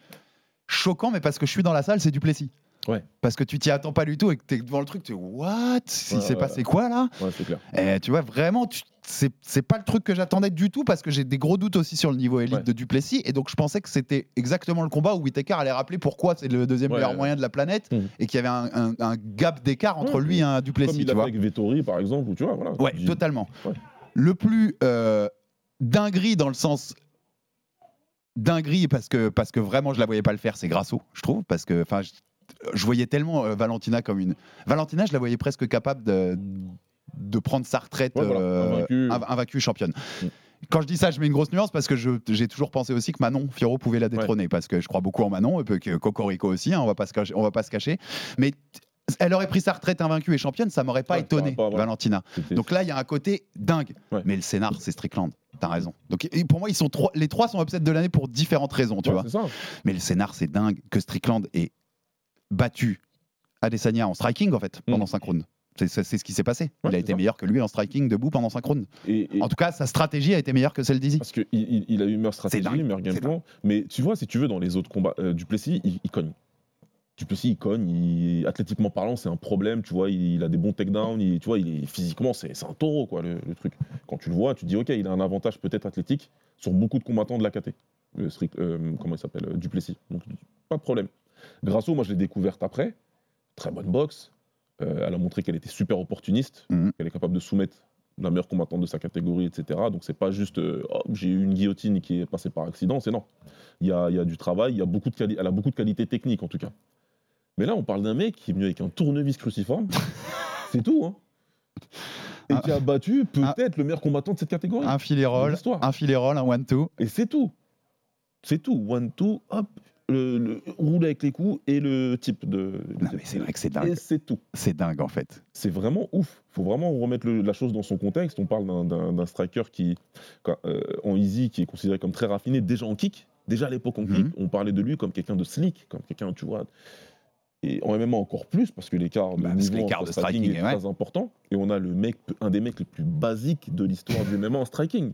choquant, mais parce que je suis dans la salle, c'est du Plessis. Ouais. Parce que tu t'y attends pas du tout et que t'es devant le truc, tu es what? Il Ouais, s'est ouais, passé quoi là? Ouais, c'est clair. Et tu vois, vraiment, tu- c'est c'est pas le truc que j'attendais du tout parce que j'ai des gros doutes aussi sur le niveau élite Ouais. de Duplessis. Et donc, je pensais que c'était exactement le combat où Whitaker allait rappeler pourquoi c'est le deuxième Ouais, meilleur ouais. moyen de la planète Mhm. et qu'il y avait un, un- un gap d'écart entre Ouais. lui et un Comme Duplessis. il tu vois. avec Vettori par exemple, ou tu vois, voilà. Ouais, Tu totalement. Ouais. Le plus euh, dinguerie dans le sens dinguerie parce que parce que vraiment je la voyais pas le faire, c'est Grasso, je trouve, parce que enfin je, voyais tellement euh, Valentina comme une Valentina, je la voyais presque capable de de prendre sa retraite Ouais, voilà, euh, invaincue. inv- invaincue championne. Mm. Quand je dis ça, je mets une grosse nuance parce que j'ai toujours pensé aussi que Manon Fiorot pouvait la détrôner parce que je crois beaucoup en Manon et que Cocorico aussi, hein, on va pas se cacher, on va pas se cacher. Mais elle aurait pris sa retraite invaincue et championne, ça m'aurait pas Ouais, étonné, pas. Valentina. Donc là, il y a un côté dingue. Ouais. Mais le scénar, c'est Strickland. T'as raison. Donc et pour moi, ils sont trois, les trois sont upset de l'année pour différentes raisons, tu vois. Mais le scénar, c'est dingue que Strickland ait battu Adesanya en striking en fait pendant Mm. 5 rounds. C'est ce qui s'est passé. Ouais, il a été ça. meilleur que lui en striking debout pendant 5 rounds. Et, et- En tout cas, sa stratégie a été meilleure que celle d'Izzy. Parce qu'il il, il a eu meilleure stratégie, meilleur game plan. Mais tu vois, si tu veux, dans les autres combats, euh, Duplessis, il, il cogne. Duplessis, il cogne. il- athlétiquement parlant, c'est un problème. Tu vois, il, a des bons takedowns. Il, tu vois, il est, physiquement, c'est un taureau, quoi, le, le truc. Quand tu le vois, tu te dis, OK, il a un avantage peut-être athlétique sur beaucoup de combattants de la KT. Euh, euh, comment il s'appelle euh, Duplessis. Donc, pas de problème. Grasso, moi, je l'ai découverte après. Très bonne boxe. Euh, elle a montré qu'elle était super opportuniste, Mhm. qu'elle est capable de soumettre la meilleure combattante de sa catégorie, etc. Donc c'est pas juste euh, Oh, j'ai eu une guillotine qui est passée par accident, c'est non. Il y a, il y a du travail, il y a beaucoup de quali- elle a beaucoup de qualités techniques en tout cas. Mais là, on parle d'un mec qui est venu avec un tournevis cruciforme, (laughs) c'est tout, hein. Et Ah. qui a battu peut-être le meilleur combattant de cette catégorie. Un filet roll, un filet roll, un one-two. Et c'est tout. C'est tout. One, two, hop, le, le- roule avec les coups et le type de. Non, mais c'est vrai que c'est dingue. Et c'est tout. C'est dingue en fait. c'est vraiment ouf. Il faut vraiment remettre le- la chose dans son contexte. On parle d'un- striker qui, quand- euh, en easy, qui est considéré comme très raffiné, déjà en kick. Déjà à l'époque en kick, Mhm. on parlait de lui comme quelqu'un de slick, comme quelqu'un, tu vois. Et en MMA encore plus, parce que l'écart de Bah, niveau entre de striking, striking, est ouais. très important. Et on a le mec, un des mecs les plus basiques de l'histoire du MMA en striking.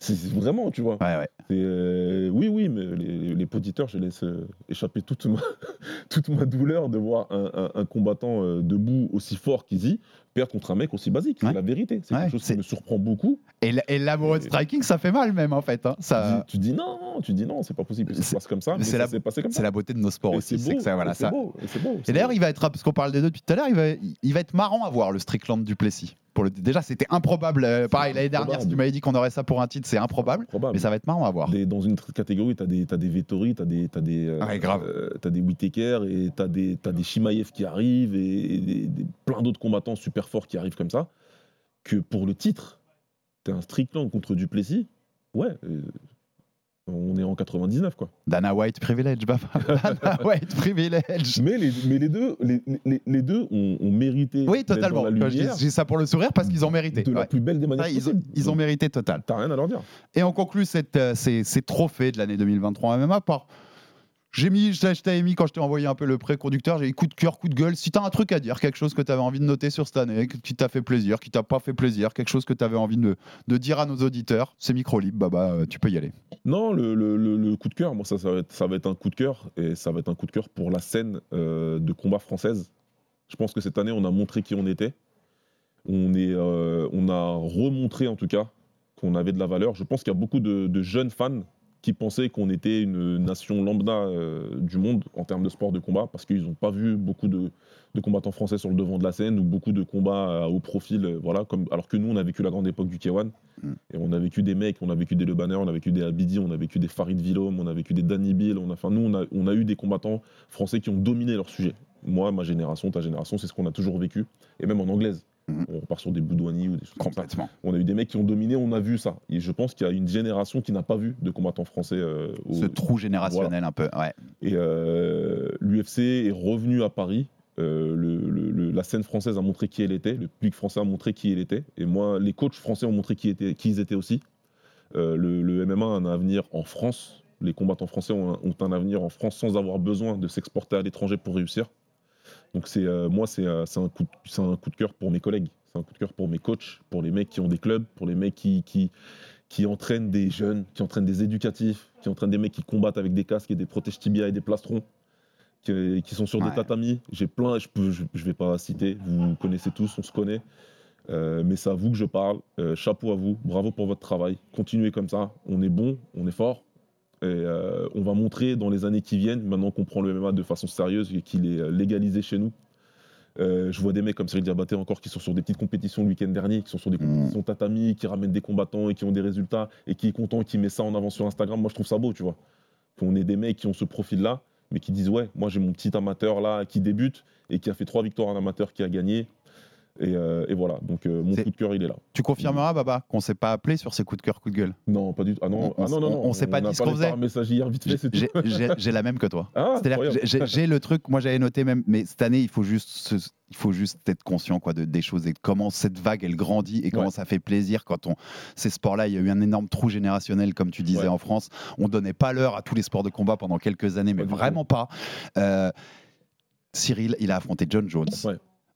C'est vraiment, tu vois. Ouais, ouais. C'est, euh, oui, oui, mais les, les auditeurs, je laisse euh, échapper toute ma, (laughs) toute ma douleur de voir un, un- un combattant euh, debout aussi fort qu'Izzy perdre contre un mec aussi basique. Ouais. C'est la vérité. C'est quelque chose qui me surprend beaucoup. Et, l- et l'amoureux de striking, ça fait mal même en fait. hein. Tu, dis, tu dis non, tu dis non, c'est pas possible que ça se passe comme ça. c'est la- ça. beauté de nos sports Et aussi. c'est ça, voilà, et ça. beau, et d'ailleurs, il va être, parce qu'on parle des deux depuis tout à l'heure, il va, il va être marrant à voir le Strickland du Plessis. Pour le, déjà, c'était improbable. euh, Pareil, l'année dernière, si tu m'avais dit qu'on aurait ça pour un titre, c'est improbable. Probable. Mais ça va être marrant à voir. Des- dans une catégorie, tu as des, t'as des Vettori, tu as des, t'as des, euh, Ouais, grave. euh, t'as des Whittaker et tu as des, t'as des Shimaev qui arrivent et, et des- des- plein d'autres combattants super forts qui arrivent comme ça. Que pour le titre, tu un Strickland contre Duplessis, ouais, euh, on est en 99 quoi. Dana White privilege, Baba. (laughs) Dana White privilege. Mais les, mais les deux, les, les- les deux ont, ont mérité Oui, totalement. dis ça pour le sourire parce qu'ils ont mérité. de la plus belle des manières Ouais, ils, ont, ils mérité total. T'as rien à leur dire. Et on conclut cette, euh, ces, ces trophées de l'année 2023 en MMA par. J'ai mis, je t'avais mis quand je t'ai envoyé un peu le pré-conducteur, j'ai dit coup de cœur, coup de gueule. Si t'as un truc à dire, quelque chose que t'avais envie de noter sur cette année, qui t'a fait plaisir, qui t'a pas fait plaisir, quelque chose que t'avais envie de, dire à nos auditeurs, c'est micro libre, Baba, euh, tu peux y aller. Non, le, coup de cœur, moi ça, ça va, être, un coup de cœur et ça va être un coup de cœur pour la scène euh, de combat française. Je pense que cette année, on a montré qui on était. On, est, euh, on a remontré en tout cas qu'on avait de la valeur. Je pense qu'il y a beaucoup de jeunes fans qui pensaient qu'on était une nation lambda euh, du monde en termes de sport de combat parce qu'ils n'ont pas vu beaucoup de, de combattants français sur le devant de la scène ou beaucoup de combats à haut profil. euh, voilà, comme, alors que nous, on a vécu la grande époque du K1 et on a vécu des mecs, on a vécu des Le Banner, on a vécu des Abidi, on a vécu des Farid Villom, on a vécu des Danny Bill. On a, enfin, nous, on a, on a eu des combattants français qui ont dominé leur sujet. Moi, ma génération, ta génération, c'est ce qu'on a toujours vécu. Et même en anglaise. Mhm. On repart sur des Boudouani ou des choses comme ça. Complètement. On a eu des mecs qui ont dominé, on a vu ça. Et je pense qu'il y a une génération qui n'a pas vu de combattants français. euh, au- Ce trou générationnel un peu. Ouais. et euh, l'UFC est revenu à Paris. Euh, le- le- le- la scène française a montré qui elle était, le public français a montré qui il était, et moi, les coachs français ont montré qui, était, qui ils étaient aussi. Le, le MMA a un avenir en France. Les combattants français ont un, ont un avenir en France sans avoir besoin de s'exporter à l'étranger pour réussir. Donc c'est euh, moi c'est euh, c'est un coup de- c'est un coup de cœur pour mes collègues, c'est un coup de cœur pour mes coachs, pour les mecs qui ont des clubs, pour les mecs qui qui qui entraînent des jeunes, qui entraînent des éducatifs, qui entraînent des mecs qui combattent avec des casques et des protèges tibia et des plastrons, qui, qui sont sur Ouais. des tatamis. J'ai plein, je peux, je, je vais pas citer, vous connaissez tous, on se connaît. Euh, mais c'est à vous que je parle. Euh, chapeau à vous, bravo pour votre travail. Continuez comme ça. On est bon, on est fort. Et euh, on va montrer dans les années qui viennent, maintenant qu'on prend le MMA de façon sérieuse et qu'il est euh, légalisé chez nous. Euh, je vois des mecs comme Cyril Diabaté encore qui sont sur des petites compétitions le week-end dernier, qui sont sur des Mhm. compétitions tatami, qui ramènent des combattants et qui ont des résultats et qui est content, qui met ça en avant sur Instagram. Moi, je trouve ça beau, tu vois. Qu'on ait des mecs qui ont ce profil-là, mais qui disent ouais, moi j'ai mon petit amateur là qui débute et qui a fait trois victoires en amateur, qui a gagné. Et, euh, et voilà, donc euh, mon coup de cœur, il est là. Tu confirmeras, Baba, qu'on s'est pas appelé sur ces coups de cœur, coups de gueule? Non, pas du tout. Ah non, On- ah non, non, on- s'est pas dit ce qu'on faisait. message hier, vite fait. J'ai- la même que toi. Ah, j'ai- le truc, moi j'avais noté même, mais cette année, il faut juste, il faut juste être conscient quoi, de, des choses et de comment cette vague elle grandit et comment Ouais. ça fait plaisir quand on. Ces sports-là, il y a eu un énorme trou générationnel, comme tu disais Ouais. en France. On donnait pas l'heure à tous les sports de combat pendant quelques années, mais vraiment pas. Euh, Cyril, il a affronté John Jones.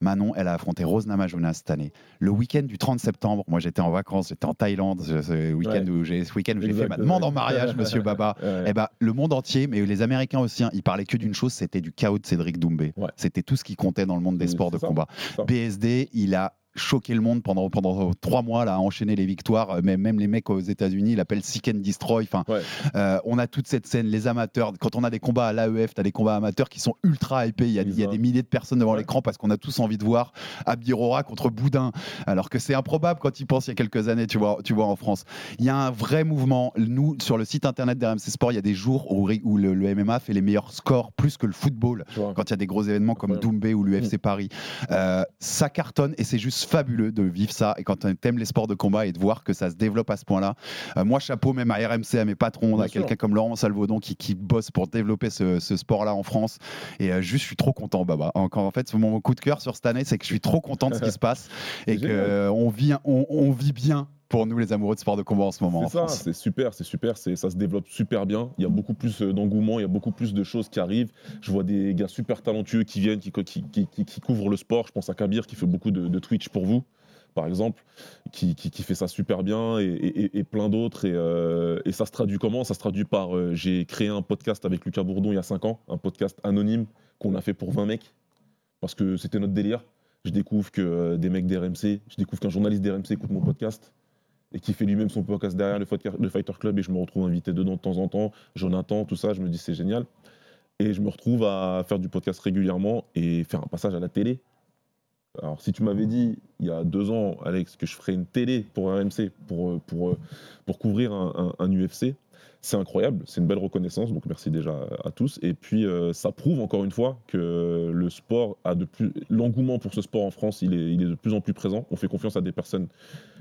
Manon, elle a affronté Rose Namajunas cette année. Le week-end du 30 septembre, moi j'étais en vacances, j'étais en Thaïlande, ce week-end Ouais. où j'ai fait ma demande en mariage, Monsieur Baba. (laughs) Ouais. Eh ben, le monde entier, mais les Américains aussi, hein, ils parlaient que d'une chose, c'était du chaos de Cédric Doumbé. Ouais. C'était tout ce qui comptait dans le monde des C'est sports de ça, combat. BSD, il a choqué le monde pendant, pendant trois mois, là, à enchaîner les victoires. Euh, Même, même les mecs aux États-Unis, il appelle Seek and Destroy. Enfin, Ouais. euh, on a toute cette scène, les amateurs. Quand on a des combats à l'AEF, tu as des combats amateurs qui sont ultra hypés. Il y a, il y a Exact. des milliers de personnes devant Ouais. l'écran parce qu'on a tous envie de voir Abdirora contre Boudin. Alors que c'est improbable quand ils pensent il y a quelques années, tu vois, tu vois en France. Il y a un vrai mouvement. Nous, sur le site internet d'RMC Sport, il y a des jours où, où le, le MMA fait les meilleurs scores, plus que le football, quand il y a des gros événements comme. Doumbé ou l'UFC Mm. Paris. Euh, ça cartonne et c'est juste fabuleux de vivre ça. Et quand tu aimes les sports de combat et de voir que ça se développe à ce point-là. Euh, moi, chapeau même à RMC, à mes patrons, Bien à quelqu'un comme Laurent Salvaudon qui, qui bosse pour développer ce, ce sport-là en France. Et euh, juste, je suis trop content, Baba. Encore, en fait, mon coup de cœur sur cette année, c'est que je suis trop content de ce qui (laughs) se passe et qu'on vit, on, on vit bien pour nous, les amoureux de sport de combat en ce moment en C'est ça, c'est super, c'est super, ça se développe super bien. Il y a beaucoup plus euh, d'engouement, il y a beaucoup plus de choses qui arrivent. Je vois des gars super talentueux qui viennent, qui, qui, qui, qui- qui couvrent le sport. Je pense à Kabir qui fait beaucoup de, de Twitch pour vous. par exemple, qui, qui- qui fait ça super bien, et, et- et plein d'autres. Et, euh, et ça se traduit comment? Ça se traduit par euh, j'ai créé un podcast avec Lucas Bourdon il y a 5 ans, un podcast anonyme qu'on a fait pour 20 mecs, parce que c'était notre délire. Je découvre que euh, des mecs d'RMC, je découvre qu'un journaliste d'RMC écoute mon podcast et qui fait lui-même son podcast derrière le Fighter, Club et je me retrouve invité dedans de temps en temps. Jonathan, tout ça, je me dis c'est génial. Et je me retrouve à faire du podcast régulièrement et faire un passage à la télé. Alors, si tu m'avais dit il y a deux ans, Alex, que je ferais une télé pour RMC, pour, euh, pour, euh, pour couvrir un UFC, c'est incroyable, c'est une belle reconnaissance, donc merci déjà à tous. Et puis, euh, ça prouve encore une fois que le sport a de plus. L'engouement pour ce sport en France, il est, il est de plus en plus présent. On fait confiance à des personnes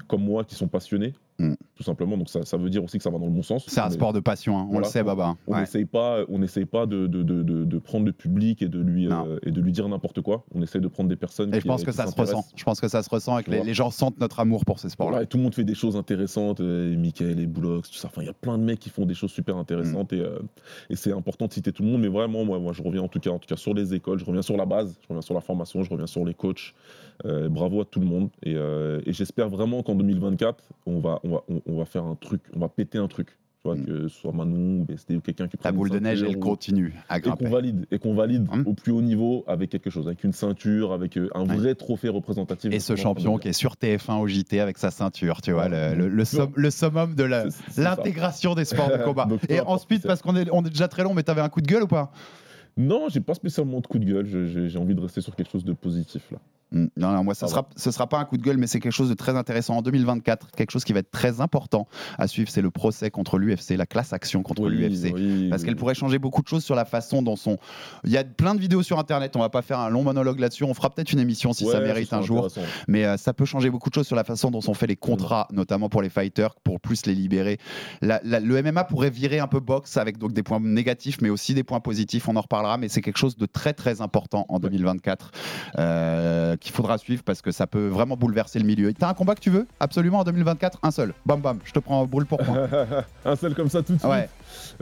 comme moi qui sont passionnées, Mm. tout simplement. Donc, ça, ça veut dire aussi que ça va dans le bon sens. C'est un sport de passion, hein, on Voilà. le sait, Baba. on Ouais. n'essaye pas, on n'essaye pas de, de, de, de- prendre le public et de lui, euh, et de lui dire n'importe quoi. On essaie de prendre des personnes Et qui je pense que ça se ressent. Je pense que ça se ressent et que les, gens sentent notre amour pour ces sports-là. Voilà, et tout le monde fait des choses intéressantes, euh, et Mickaël et Boulox, tout ça. Enfin, il y a plein de mecs qui font des choses super intéressantes et, euh, et c'est important de citer tout le monde. Mais vraiment, moi, moi, je reviens en tout cas, en tout cas sur les écoles, je reviens sur la base, je reviens sur la formation, je reviens sur les coachs. Euh, bravo à tout le monde et, et j'espère vraiment qu'en 2024, on va, on va, on, on va faire un truc, on va péter un truc. Tu vois, Mm. que ce soit Manon ou BSD ou quelqu'un qui La prenne une boule de neige, elle continue à et qu'on valide et qu'on valide Hum. au plus haut niveau avec quelque chose, avec une ceinture, avec euh, un vrai trophée représentatif. Et ce champion qui est sur TF1 au JT avec sa ceinture, tu vois, le, le- le summum de la- l'intégration des sports de (laughs) combat. Donc, Et ensuite, parce qu'on est, on est déjà très long, mais t'avais un coup de gueule ou pas? Non, j'ai pas spécialement de coup de gueule. j'ai envie de rester sur quelque chose de positif là. Mm. Non, non, moi, ce Ah sera, ce sera pas un coup de gueule, mais c'est quelque chose de très intéressant en 2024. Quelque chose qui va être très important à suivre, c'est le procès contre l'UFC, la classe action contre Oui, l'UFC. oui, Parce oui. qu'elle pourrait changer beaucoup de choses sur la façon dont son. Il y a plein de vidéos sur Internet. On va pas faire un long monologue là-dessus. On fera peut-être une émission si Ouais, ça mérite un jour. Mais euh, ça peut changer beaucoup de choses sur la façon dont sont faits les contrats, notamment pour les fighters, pour plus les libérer. La- la- le MMA pourrait virer un peu boxe avec donc des points négatifs, mais aussi des points positifs. On en reparlera, mais c'est quelque chose de très très important en 2024 euh, qu'il faudra suivre parce que ça peut vraiment bouleverser le milieu. T'as un combat que tu veux? Absolument en 2024 Un seul. Bam bam. Je te prends brûle pour point. (laughs) un seul comme ça tout de suite. Ouais.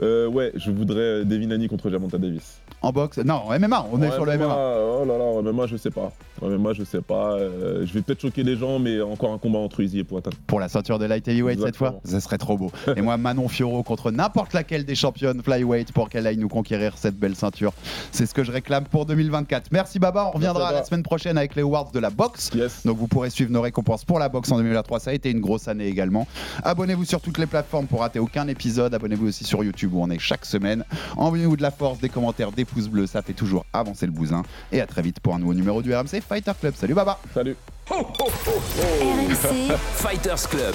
Euh, ouais, je voudrais euh, Devin Haney contre Jamanta Davis. En boxe Non, en MMA. On est sur le MMA. Oh là là, en MMA, je sais pas. En MMA, je sais pas. Euh, je vais peut-être choquer les gens, mais encore un combat entre Izzy et Poatan. pour la ceinture de light heavyweight cette fois. Ça serait trop beau. (laughs) Et moi, Manon Fioro contre n'importe laquelle des championnes flyweight pour qu'elle aille nous conquérir cette belle ceinture. C'est ce que je réclame pour 2024. Merci Baba. On reviendra la semaine prochaine avec les awards de la boxe. Yes. Donc vous pourrez suivre nos récompenses pour la boxe en 2023. Ça a été une grosse année également. Abonnez-vous sur toutes les plateformes pour rater aucun épisode. Abonnez-vous aussi sur YouTube où on est chaque semaine. Envoyez-vous de la force, des commentaires, des bleus. Ça fait toujours avancer le bousin. Et à très vite pour un nouveau numéro du RMC Fighter Club. Salut Baba. Salut. RMC Fighters Club.